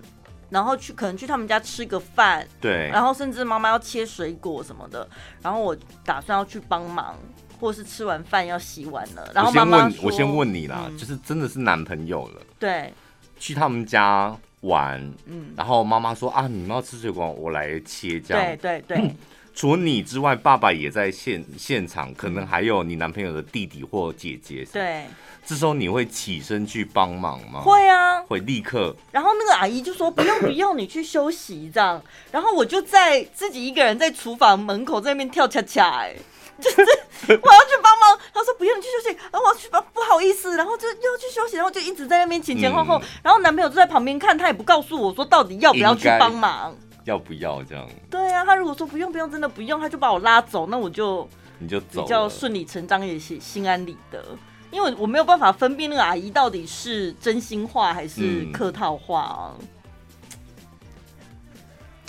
然后去可能去他们家吃个饭，对，然后甚至妈妈要切水果什么的，然后我打算要去帮忙，或是吃完饭要洗碗了，然后妈妈说，我先问你啦，嗯、就是真的是男朋友了，对，去他们家玩，嗯，然后妈妈说啊，你们要吃水果，我来切这样，对对对。嗯 *laughs* 除了你之外，爸爸也在现现场，可能还有你男朋友的弟弟或姐姐。对，这时候你会起身去帮忙吗？会啊，会立刻。然后那个阿姨就说：“不用不用，你去休息这样。”然后我就在自己一个人在厨房门口在那边跳恰恰，哎，就是 *laughs* 我要去帮忙。他说：“不用，你去休息。”然后我要去帮，不好意思，然后就要去休息，然后就一直在那边前前后后。嗯、然后男朋友就在旁边看，他也不告诉我说到底要不要去帮忙。要不要这样？对啊，他如果说不用不用，真的不用，他就把我拉走，那我就你就走，比较顺理成章，也心心安理得。因为我没有办法分辨那个阿姨到底是真心话还是客套话啊。嗯。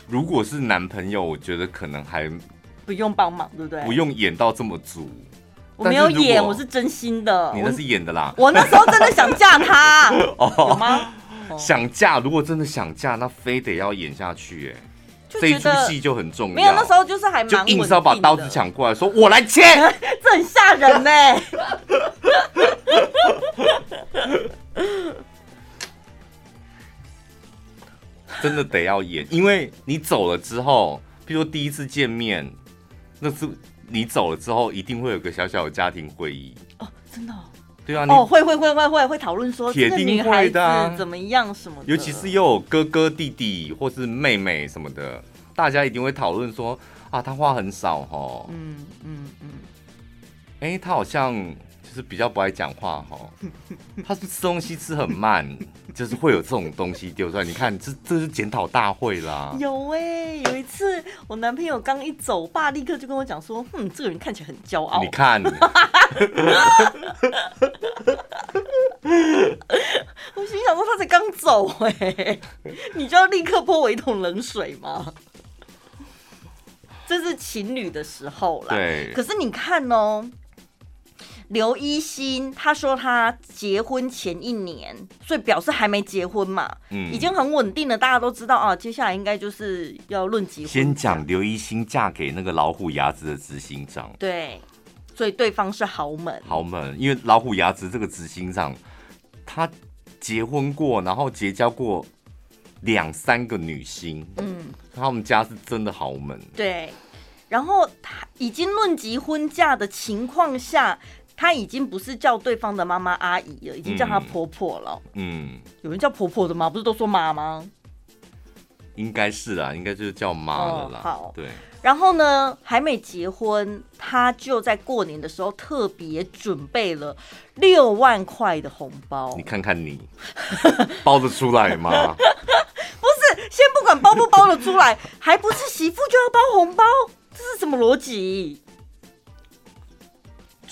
如果是男朋友，我觉得可能还不用帮忙，对不对？不用演到这么足。我没有演，我是真心的。你那是演的啦。我，我那时候真的想嫁他，*laughs* 有吗？想嫁，如果真的想嫁，那非得要演下去，哎，这一出戏就很重要。没有，那时候就是还蛮就硬是要把刀子抢过来，说我来切，*laughs* 这很吓人呢。真的得要演，因为你走了之后，比如说第一次见面，那是你走了之后，一定会有个小小的家庭会议哦，真的。对啊，哦，会会会会会会讨论说，铁定会的，怎么样什么的，尤其是又有哥哥弟弟或是妹妹什么的，大家一定会讨论说啊，他话很少哦，嗯嗯嗯，哎、欸，他好像。就是比较不爱讲话哈，他是吃东西吃很慢，*laughs* 就是会有这种东西丢出来。你看，这这是检讨大会啦。有哎、欸，有一次我男朋友刚一走，爸立刻就跟我讲说：“哼，这个人看起来很骄傲。”你看，*laughs* 我心想说他才刚走哎、欸，你就要立刻泼我一桶冷水吗？这是情侣的时候啦。对，可是你看哦。刘一星他说他结婚前一年，所以表示还没结婚嘛，嗯，已经很稳定了。大家都知道啊，接下来应该就是要论及婚。先讲刘一星嫁给那个老虎牙子的执行长，对，所以对方是豪门。豪门，因为老虎牙子这个执行长，他结婚过，然后结交过两三个女星，嗯，他们家是真的豪门。对，然后他已经论及婚嫁的情况下。她已经不是叫对方的妈妈阿姨了，已经叫她婆婆了。嗯，有人叫婆婆的吗？不是都说妈吗？应该是啦，应该就是叫妈了啦。哦、好，对。然后呢，还没结婚，她就在过年的时候特别准备了六万块的红包。你看看你 *laughs* 包得出来吗？*laughs* 不是，先不管包不包得出来，还不是媳妇就要包红包？这是什么逻辑？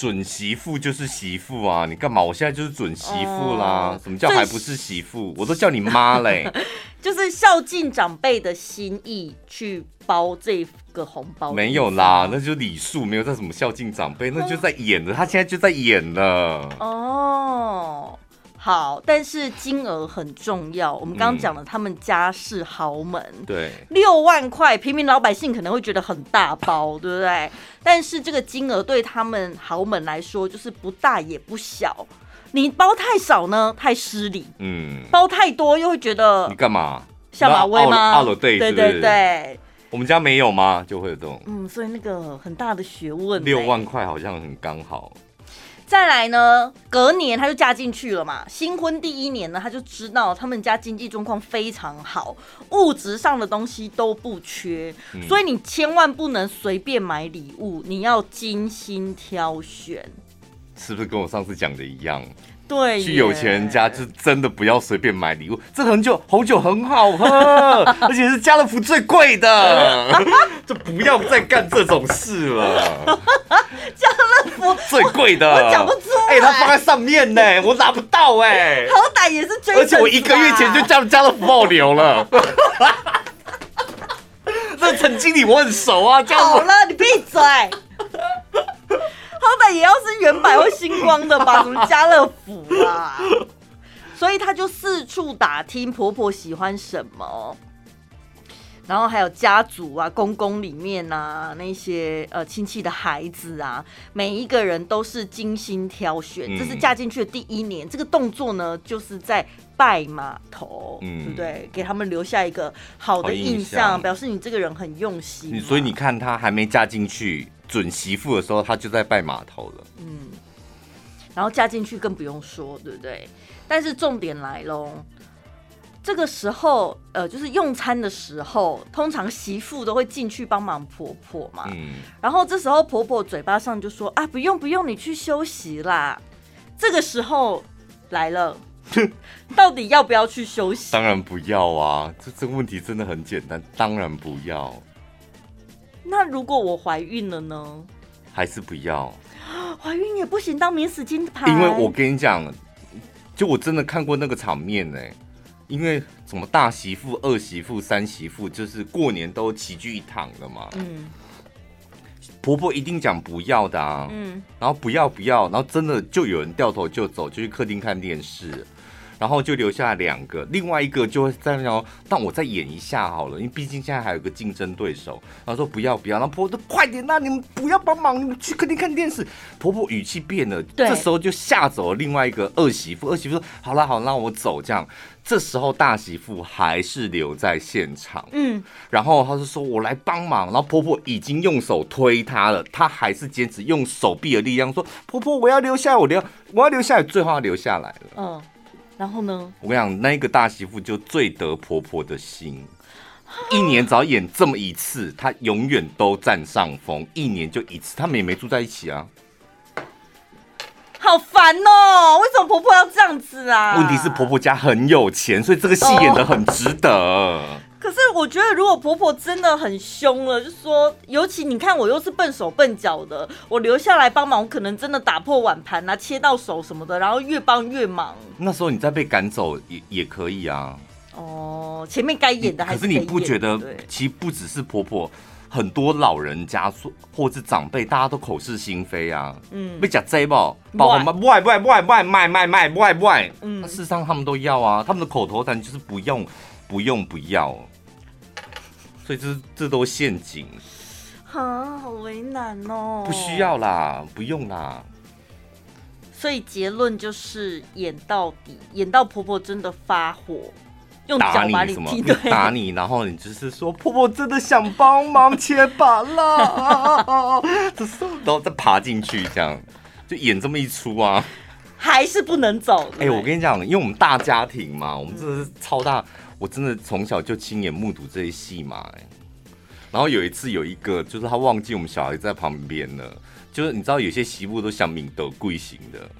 准媳妇就是媳妇啊！你干嘛？我现在就是准媳妇啦！嗯、什么叫还不是媳妇？我都叫你妈嘞！*laughs* 就是孝敬长辈的心意去包这个红包。没有啦，那就礼数，没有在什么孝敬长辈，那就在演的。他现在就在演了。哦。好，但是金额很重要。我们刚刚讲了，他们家是豪门，嗯、对，六万块，平民老百姓可能会觉得很大包，对不对？但是这个金额对他们豪门来说，就是不大也不小。你包太少呢，太失礼；嗯，包太多又会觉得你干嘛下马威吗？对对对，我们家没有吗？就会有这种，嗯，所以那个很大的学问，六万块好像很刚好。再来呢，隔年她就嫁进去了嘛。新婚第一年呢，她就知道他们家经济状况非常好，物质上的东西都不缺，嗯、所以你千万不能随便买礼物，你要精心挑选。是不是跟我上次讲的一样？对，去有钱人家就真的不要随便买礼物。这红酒红酒很好喝，*laughs* 而且是家乐福最贵的，*laughs* 就不要再干这种事了。家乐福最贵的，我讲不出来。哎、欸，它放在上面呢，我拿不到哎。好歹也是追，而且我一个月前就叫家乐福爆流了。*laughs* 这陈经理我很熟啊。好了，你闭嘴。好歹也要是原版或星光的吧？*laughs* 什么家乐福啊？所以她就四处打听婆婆喜欢什么。然后还有家族啊，公公里面啊，那些呃亲戚的孩子啊，每一个人都是精心挑选。嗯、这是嫁进去的第一年，这个动作呢，就是在拜码头，嗯、对不对？给他们留下一个好的印象，印象表示你这个人很用心。所以你看，她还没嫁进去准媳妇的时候，她就在拜码头了。嗯，然后嫁进去更不用说，对不对？但是重点来喽。这个时候，呃，就是用餐的时候，通常媳妇都会进去帮忙婆婆嘛。嗯。然后这时候婆婆嘴巴上就说：“啊，不用不用，你去休息啦。”这个时候来了，*laughs* 到底要不要去休息？当然不要啊！这这个问题真的很简单，当然不要。那如果我怀孕了呢？还是不要？*gasps* 怀孕也不行当免死金牌。因为我跟你讲，就我真的看过那个场面呢、欸。因为什么大媳妇、二媳妇、三媳妇，就是过年都齐聚一堂的嘛。嗯，婆婆一定讲不要的啊。嗯，然后不要不要，然后真的就有人掉头就走，就去客厅看电视。然后就留下两个，另外一个就会在那说，但我再演一下好了，因为毕竟现在还有个竞争对手。然后说不要不要，然后婆婆说快点，那你们不要帮忙，你们去客厅看电视。婆婆语气变了，这时候就吓走了另外一个二媳妇。二媳妇说好了好了，那我走这样。这时候大媳妇还是留在现场，嗯，然后她就说我来帮忙，然后婆婆已经用手推她了，她还是坚持用手臂的力量说婆婆我要留下来，我留我要留下来，最后要留下来了，嗯。然后呢？我跟你讲，那个大媳妇就最得婆婆的心，一年只要演这么一次，她永远都占上风。一年就一次，他们也没住在一起啊。好烦哦！为什么婆婆要这样子啊？问题是婆婆家很有钱，所以这个戏演得很值得。可是我觉得如果婆婆真的很凶了就说尤其你看我又是笨手笨脚的我留下来帮忙我可能真的打破碗盘啊切到手什么的然后越帮越忙。那时候你再被赶走也也可以啊。哦前面该演的还是可是你不觉得其实不只是婆婆很多老人家说或是长辈大家都口是心非啊。嗯。被夹 zable 包括卖卖卖卖卖卖嗯事实上他们都要啊他们的口头禅就是不用不用不要所以这这都陷阱，啊，好为难哦。不需要啦，不用啦。所以结论就是演到底，演到婆婆真的发火，用脚把你踢，打你，然后你只是说婆婆真的想帮忙切把啦，*laughs* 这时候然后再爬进去，这样就演这么一出啊，还是不能走。哎、欸，我跟你讲，因为我们大家庭嘛，我们真的是超大。我真的从小就亲眼目睹这些戏码，哎，然后有一次有一个，就是他忘记我们小孩在旁边了，就是你知道有些媳妇都想敏德贵型的，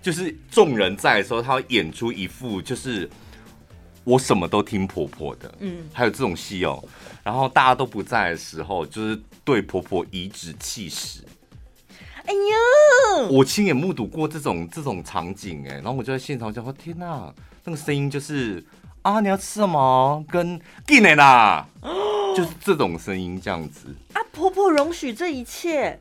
就是众人在的时候，他会演出一副就是我什么都听婆婆的，嗯，还有这种戏哦，然后大家都不在的时候，就是对婆婆颐指气使，哎呦，我亲眼目睹过这种这种场景，哎，然后我就在现场讲说，天哪，那个声音就是。啊！你要吃什么？跟进来啦，*gasps* 就是这种声音这样子啊。婆婆容许这一切，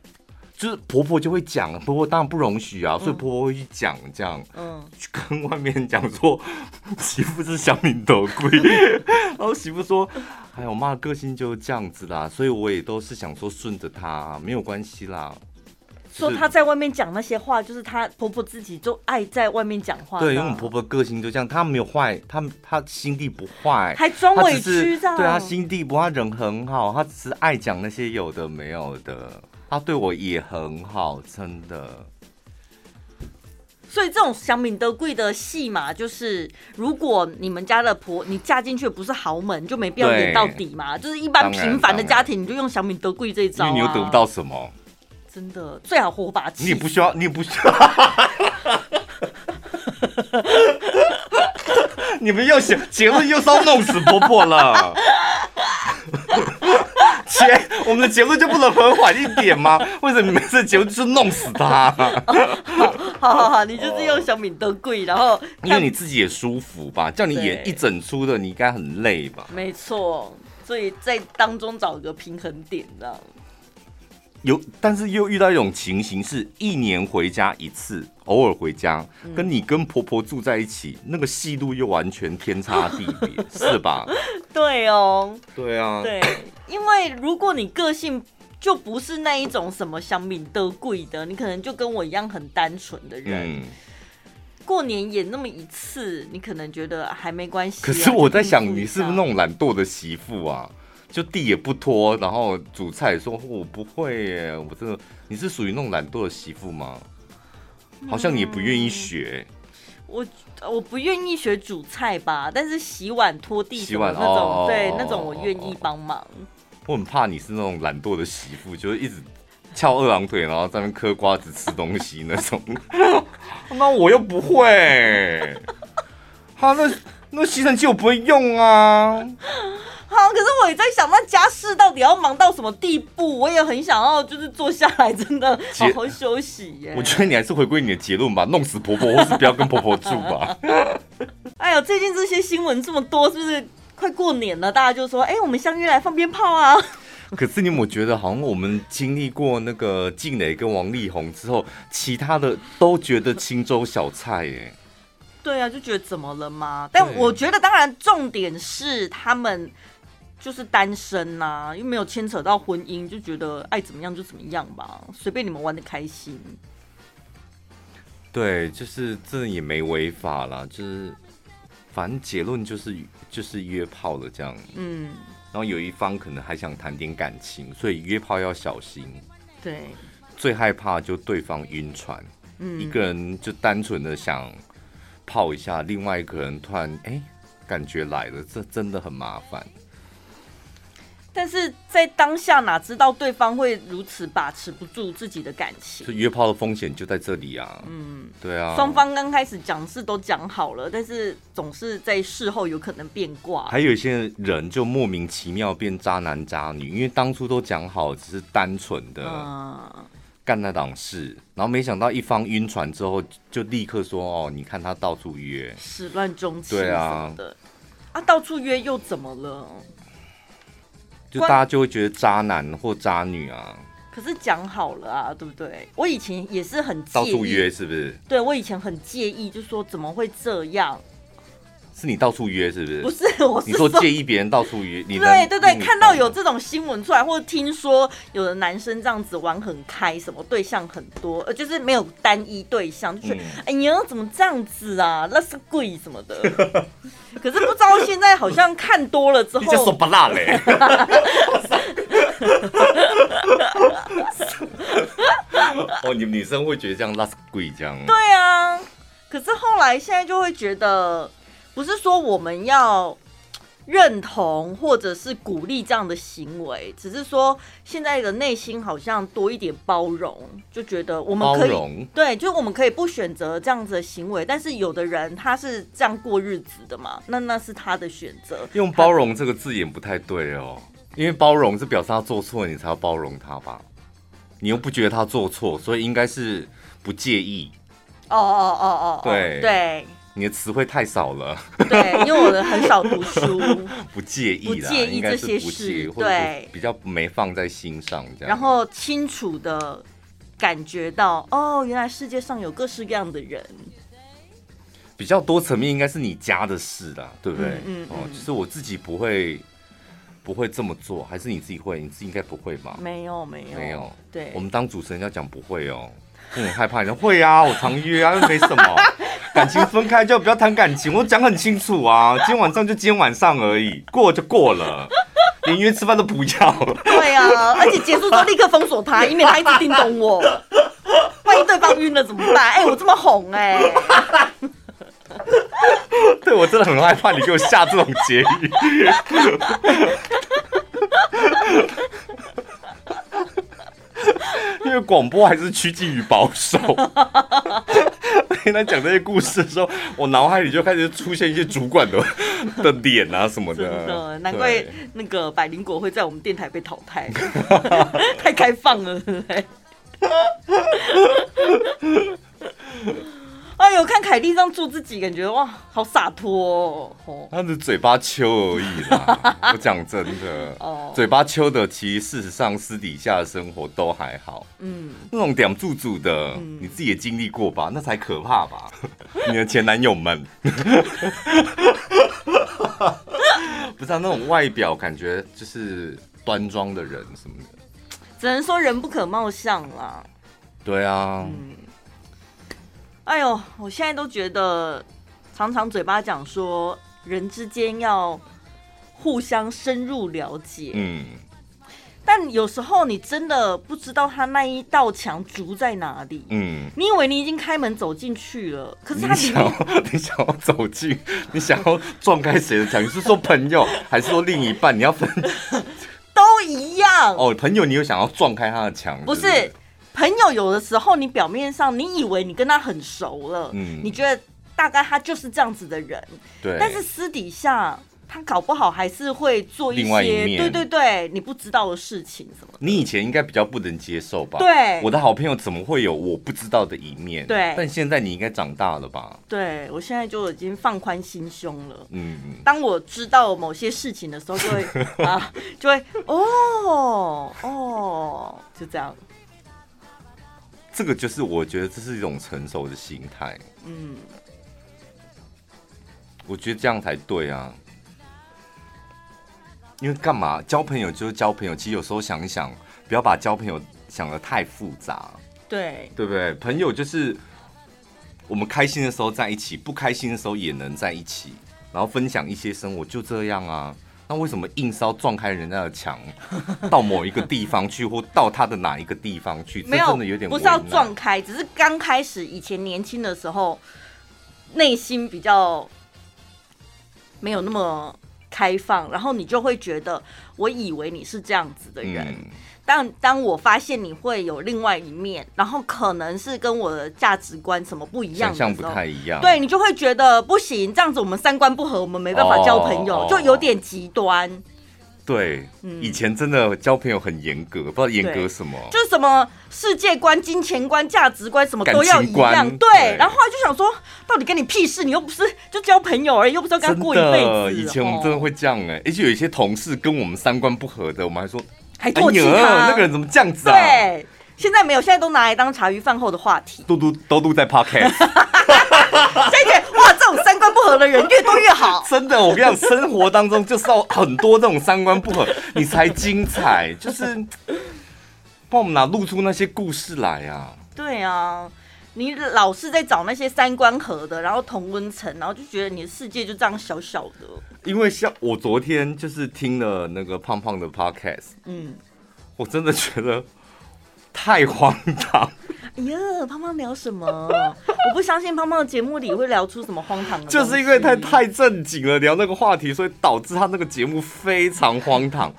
就是婆婆就会讲，婆婆当然不容许啊，所以婆婆会去讲这样，嗯，去跟外面讲说 *laughs* 媳妇是小敏得贵，*laughs* 然后媳妇说：“哎，我妈的个性就是这样子啦，所以我也都是想说顺着她，没有关系啦。”说她在外面讲那些话，就是她婆婆自己就爱在外面讲话。对，因为我们婆婆个性就这样，她没有坏，她她心地不坏，还装委屈这样。对，她心地不坏，人很好，她只是爱讲那些有的没有的。她对我也很好，真的。所以这种小敏得贵的戏嘛，就是如果你们家的婆你嫁进去不是豪门，就没必要演到底嘛。就是一般平凡的家庭，你就用小敏得贵这一招啊，因为你又得不到什么。真的最好活把气。你也不需要，你也不需要。*laughs* 你们又想节目又是要弄死婆婆了？*laughs* 结我们的节目就不能和缓一点吗？为什么你每次节目就是弄死她？*laughs* 好好好，你就是用小敏得贵，然后因为你自己也舒服吧？叫你演一整出的，你应该很累吧？没错，所以在当中找一个平衡点，这样。有，但是又遇到一种情形，是一年回家一次，偶尔回家，跟你跟婆婆住在一起，那个戏路又完全天差地别，是吧？*laughs* 对哦，对啊，对，因为如果你个性就不是那一种什么想敏得贵的，你可能就跟我一样很单纯的人。嗯过年演那么一次，你可能觉得还没关系啊。可是我在想，你是不是那种懒惰的媳妇啊？就地也不拖，然后煮菜说我不会耶，我真的，你是属于那种懒惰的媳妇吗？好像你也不愿意学。嗯，我我不愿意学煮菜吧，但是洗碗拖地洗碗那种，哦、对那种我愿意帮忙。我很怕你是那种懒惰的媳妇，就是一直。翘二郎腿，然后在那边嗑瓜子吃东西那种，*laughs* 那我又不会。*laughs* 他那那吸尘器我不会用啊。好，可是我也在想，那家事到底要忙到什么地步？我也很想要，就是坐下来，真的好好休息耶。我觉得你还是回归你的结论吧，弄死婆婆，或是不要跟婆婆住吧。*laughs* 哎呦，最近这些新闻这么多，是不是快过年了？大家就说，哎、欸，我们相约来放鞭炮啊。*laughs* 可是你有没有觉得，好像我们经历过那个静蕾跟王力宏之后，其他的都觉得青州小菜耶？对啊，就觉得怎么了吗？但我觉得，当然重点是他们就是单身呐、啊，又没有牵扯到婚姻，就觉得爱怎么样就怎么样吧，随便你们玩的开心。对，就是这也没违法啦，就是反正结论就是就是约炮了这样。嗯。然后有一方可能还想谈点感情，所以约炮要小心。对，最害怕就对方晕船。嗯，一个人就单纯的想泡一下，另外一个人突然哎感觉来了，这真的很麻烦。但是在当下哪知道对方会如此把持不住自己的感情？约炮的风险就在这里啊！嗯，对啊。双方刚开始讲是都讲好了，但是总是在事后有可能变卦。还有一些人就莫名其妙变渣男渣女，因为当初都讲好只是单纯的干那档事，然后没想到一方晕船之后就立刻说：“哦，你看他到处约，始乱终弃。”对啊，啊，到处约又怎么了？就大家就会觉得渣男或渣女啊，可是讲好了啊，对不对？我以前也是很介意到处约，是不是？对，我以前很介意，就说怎么会这样？是你到处约，是不是？不是，我是说你说介意别人到处约你。对对对，看到有这种新闻出来，或者听说有的男生这样子玩很开，什么对象很多，呃，就是没有单一对象，就是、嗯、哎呀，怎么这样子啊？那是贵什么的。*laughs* 可是不知道现在好像看多了之后，你说不辣嘞？*laughs* 哦，你们女生会觉得这样那是贵这样？对啊，可是后来现在就会觉得。不是说我们要认同或者是鼓励这样的行为，只是说现在的内心好像多一点包容，就觉得我们可以对，就我们可以不选择这样子的行为，但是有的人他是这样过日子的嘛，那那是他的选择。用包容这个字眼不太对哦，因为包容是表示他做错，你才要包容他吧？你又不觉得他做错，所以应该是不介意。哦哦哦哦，对对。你的词汇太少了，对，因为我的很少读书，*laughs* 不介意，不介意这些事，对，比较没放在心上这样。然后清楚的感觉到，哦，原来世界上有各式各样的人。比较多层面应该是你家的事啦，对不对？嗯，嗯，哦，就是我自己不会不会这么做，还是你自己会？你自己应该不会吧？没有，没有，没有。对，我们当主持人要讲不会哦。我很害怕，你说会啊，我常约啊，又没什么，*laughs* 感情分开就不要谈感情，我讲很清楚啊，今天晚上就今天晚上而已，过就过了，连约吃饭都不要。对啊，而且结束之后立刻封锁他，*laughs* 以免他一直叮咚我，万一对方晕了怎么办？哎、欸，我这么红哎、*laughs* 欸，对我真的很害怕你给我下这种结语。*laughs* 因为广播还是趋近于保守。跟 *laughs* 他讲这些故事的时候，我脑海里就开始出现一些主管的的脸啊什么的。真的，难怪那个百灵果会在我们电台被淘汰，*laughs* 太开放了？哎呦，看凯莉这样做自己，感觉哇，好洒脱哦。他的嘴巴秋而已啦，我讲真的，*laughs* 哦，嘴巴秋的，其实事实上私底下的生活都还好。嗯，那种点住住的，嗯、你自己也经历过吧？那才可怕吧？*laughs* 你的前男友们，*laughs* 不知道那种外表感觉就是端庄的人什么的，只能说人不可貌相啦。对啊。嗯哎呦，我现在都觉得，常常嘴巴讲说人之间要互相深入了解，嗯，但有时候你真的不知道他那一道墙筑在哪里，嗯，你以为你已经开门走进去了，可是你想，*laughs* 你想要走进，你想要撞开谁的墙？你是说朋友，*laughs* 还是说另一半？你要分 *laughs* 都一样哦，朋友，你有想要撞开他的墙？不是。朋友有的时候，你表面上你以为你跟他很熟了，嗯，你觉得大概他就是这样子的人，对。但是私底下他搞不好还是会做一些，对对对，你不知道的事情什么。你以前应该比较不能接受吧？对，我的好朋友怎么会有我不知道的一面？对。但现在你应该长大了吧？对，我现在就已经放宽心胸了。嗯。当我知道某些事情的时候，就会啊，就会哦哦，就这样。这个就是我觉得这是一种成熟的心态。嗯，我觉得这样才对啊。因为干嘛交朋友就是交朋友，其实有时候想一想，不要把交朋友想的太复杂。对，对不对？朋友就是我们开心的时候在一起，不开心的时候也能在一起，然后分享一些生活，就这样啊。那为什么硬是要撞开人家的墙，*laughs* 到某一个地方去，或到他的哪一个地方去？没有，真的有点不是要撞开，只是刚开始以前年轻的时候，内心比较没有那么开放，然后你就会觉得，我以为你是这样子的人。嗯但当我发现你会有另外一面，然后可能是跟我的价值观什么不一样的时候，想象不太一样，对，你就会觉得不行，这样子我们三观不合，我们没办法交朋友，哦、就有点极端。对，嗯、以前真的交朋友很严格，不知道严格什么，就是什么世界观、金钱观、价值观什么都要一样。对，对然后后来就想说，到底跟你屁事？你又不是就交朋友而已，又不是要跟他过一辈子。以前我们真的会这样哎、欸，而且有一些同事跟我们三观不合的，我们还说。还唾弃他，那个人怎么这样子啊？对，现在没有，现在都拿来当茶余饭后的话题。都都都都在 podcast。*laughs* *laughs* 谢谢哇，这种三观不合的人越多越好。*laughs* 真的，我跟你讲，生活当中就是要很多这种三观不合，你才精彩。就是帮我们哪露出那些故事来啊？对啊，你老是在找那些三观合的，然后同温层，然后就觉得你的世界就这样小小的。因为像我昨天就是听了那个胖胖的 podcast，嗯，我真的觉得太荒唐。哎呀，胖胖聊什么？我不相信胖胖的节目里会聊出什么荒唐的。就是因为太太正经了，聊那个话题，所以导致他那个节目非常荒唐。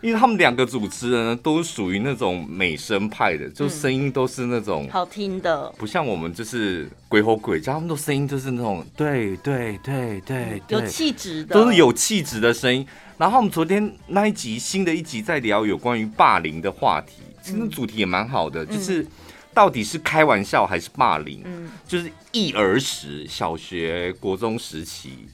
因为他们两个主持人呢，都属于那种美声派的，就声音都是那种好听的，不像我们就是鬼吼鬼叫，他们的声音就是那种对对对对，有气质的，都是有气质的声音。然后我们昨天那一集新的一集在聊有关于霸凌的话题，其实主题也蛮好的，就是到底是开玩笑还是霸凌？嗯，就是一儿时小学、国中时期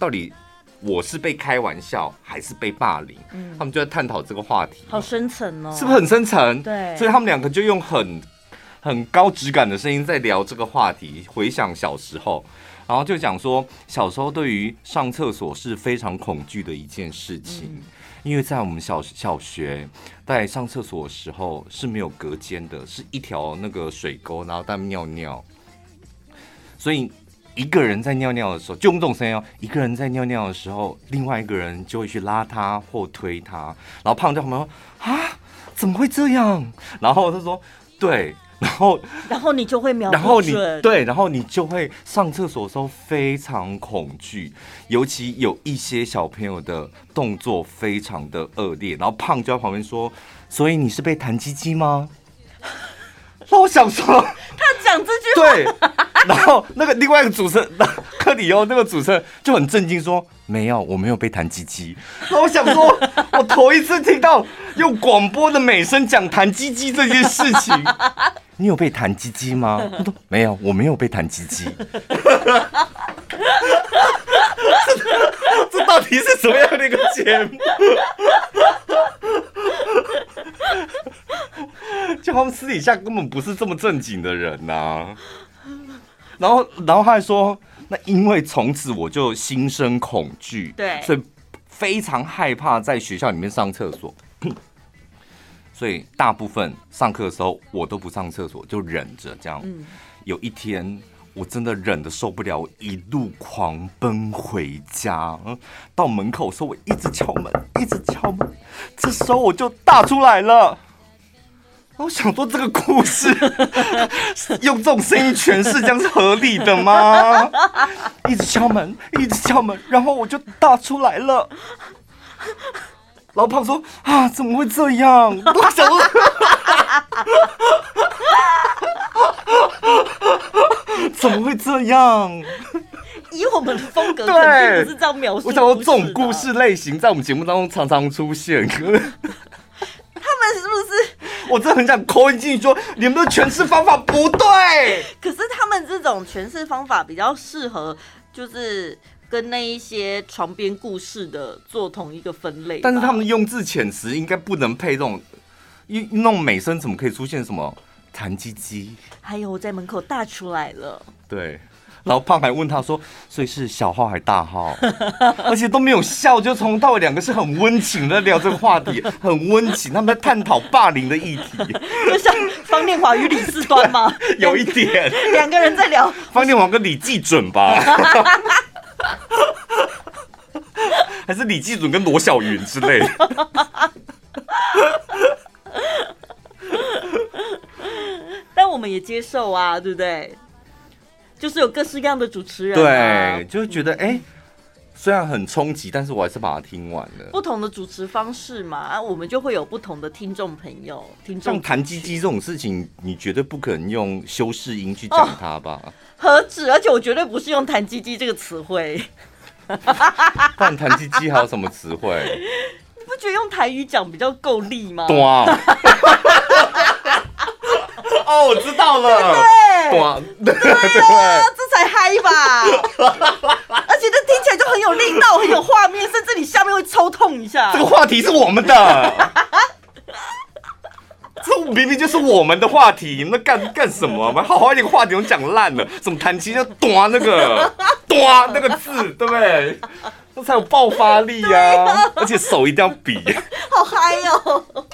到底。我是被开玩笑还是被霸凌？嗯，他们就在探讨这个话题，好深层哦，是不是很深层？对，所以他们两个就用很很高质感的声音在聊这个话题，回想小时候，然后就讲说小时候对于上厕所是非常恐惧的一件事情，嗯，因为在我们小小学在上厕所的时候是没有隔间的，是一条那个水沟，然后在尿尿，所以。一个人在尿尿的时候，就用这种声音哦。一个人在尿尿的时候，另外一个人就会去拉他或推他，然后胖在旁边说：“啊，怎么会这样？”然后他说：“对。”然后，*laughs* 然后你就会瞄，然后你对，然后你就会上厕所的时候非常恐惧，尤其有一些小朋友的动作非常的恶劣，然后胖就在旁边说：“所以你是被弹鸡鸡吗？” *laughs* 那我想说，*laughs* 他讲这句话，对。然后那个另外一个主持人，克里欧那个主持人就很震惊说：“没有，我没有被弹鸡鸡。”那我想说，我头一次听到用广播的美声讲弹鸡鸡这件事情，你有被弹鸡鸡吗？*laughs* 他说没有，我没有被弹鸡鸡。*laughs* 这到底是什么样的一个节目？*laughs* 就他们私底下根本不是这么正经的人呐、啊。然后，然后他还说，那因为从此我就心生恐惧，对，所以非常害怕在学校里面上厕所。所以大部分上课的时候，我都不上厕所，就忍着这样。有一天，我真的忍得受不了，我一路狂奔回家。到门口的时候，我一直敲门，一直敲门。这时候我就大出来了。我想说，这个故事 *laughs* 用这种声音诠释，这样是合理的吗？一直敲门，一直敲门，然后我就大出来了。老胖说：“啊，怎么会这样？” *laughs* 我想说，*laughs* 怎么会这样？以我们的风格，肯定不是这样描述。我想说，这种故事类型在我们节目当中常常出现。他们是不是？我真的很想 call 进去说，你们的诠释方法不对。可是他们这种诠释方法比较适合，就是。跟那一些床边故事的做同一个分类，但是他们用字遣词应该不能配这种，一那种美声怎么可以出现什么弹鸡鸡？还有我在门口大出来了。对，然后胖还问他说，所以是小号还是大号？*laughs* 而且都没有笑，就从头到尾两个是很温情的聊这个话题，很温情，他们在探讨霸凌的议题，就像方念华与李四端吗？*laughs* 有一点，两个人在聊方念华跟李继准吧。*laughs* *laughs* 还是李继准跟罗小云之类的，*laughs* 但我们也接受啊，对不对？就是有各式各样的主持人，对，就觉得哎、欸，虽然很冲击，但是我还是把它听完了。不同的主持方式嘛，啊我们就会有不同的听众朋友。听众像弹鸡鸡这种事情，你绝对不可能用修饰音去讲它吧？哦何止！而且我绝对不是用“弹鸡鸡”这个词汇。不然“弹鸡鸡”还有什么词汇？*laughs* 你不觉得用台语讲比较够力吗？对啊。*laughs* 哦，我知道了。对对对，这才嗨吧！而且这听起来就很有力道，很有画面，甚至你下面会抽痛一下。这个话题是我们的。*laughs* 这明明就是我们的话题，那干干什么？我们好好一个话题都讲烂了，怎么弹琴就断那个 *laughs* 断那个字，对不对？那才有爆发力呀、啊！而且手一定要比，好嗨哟、哦！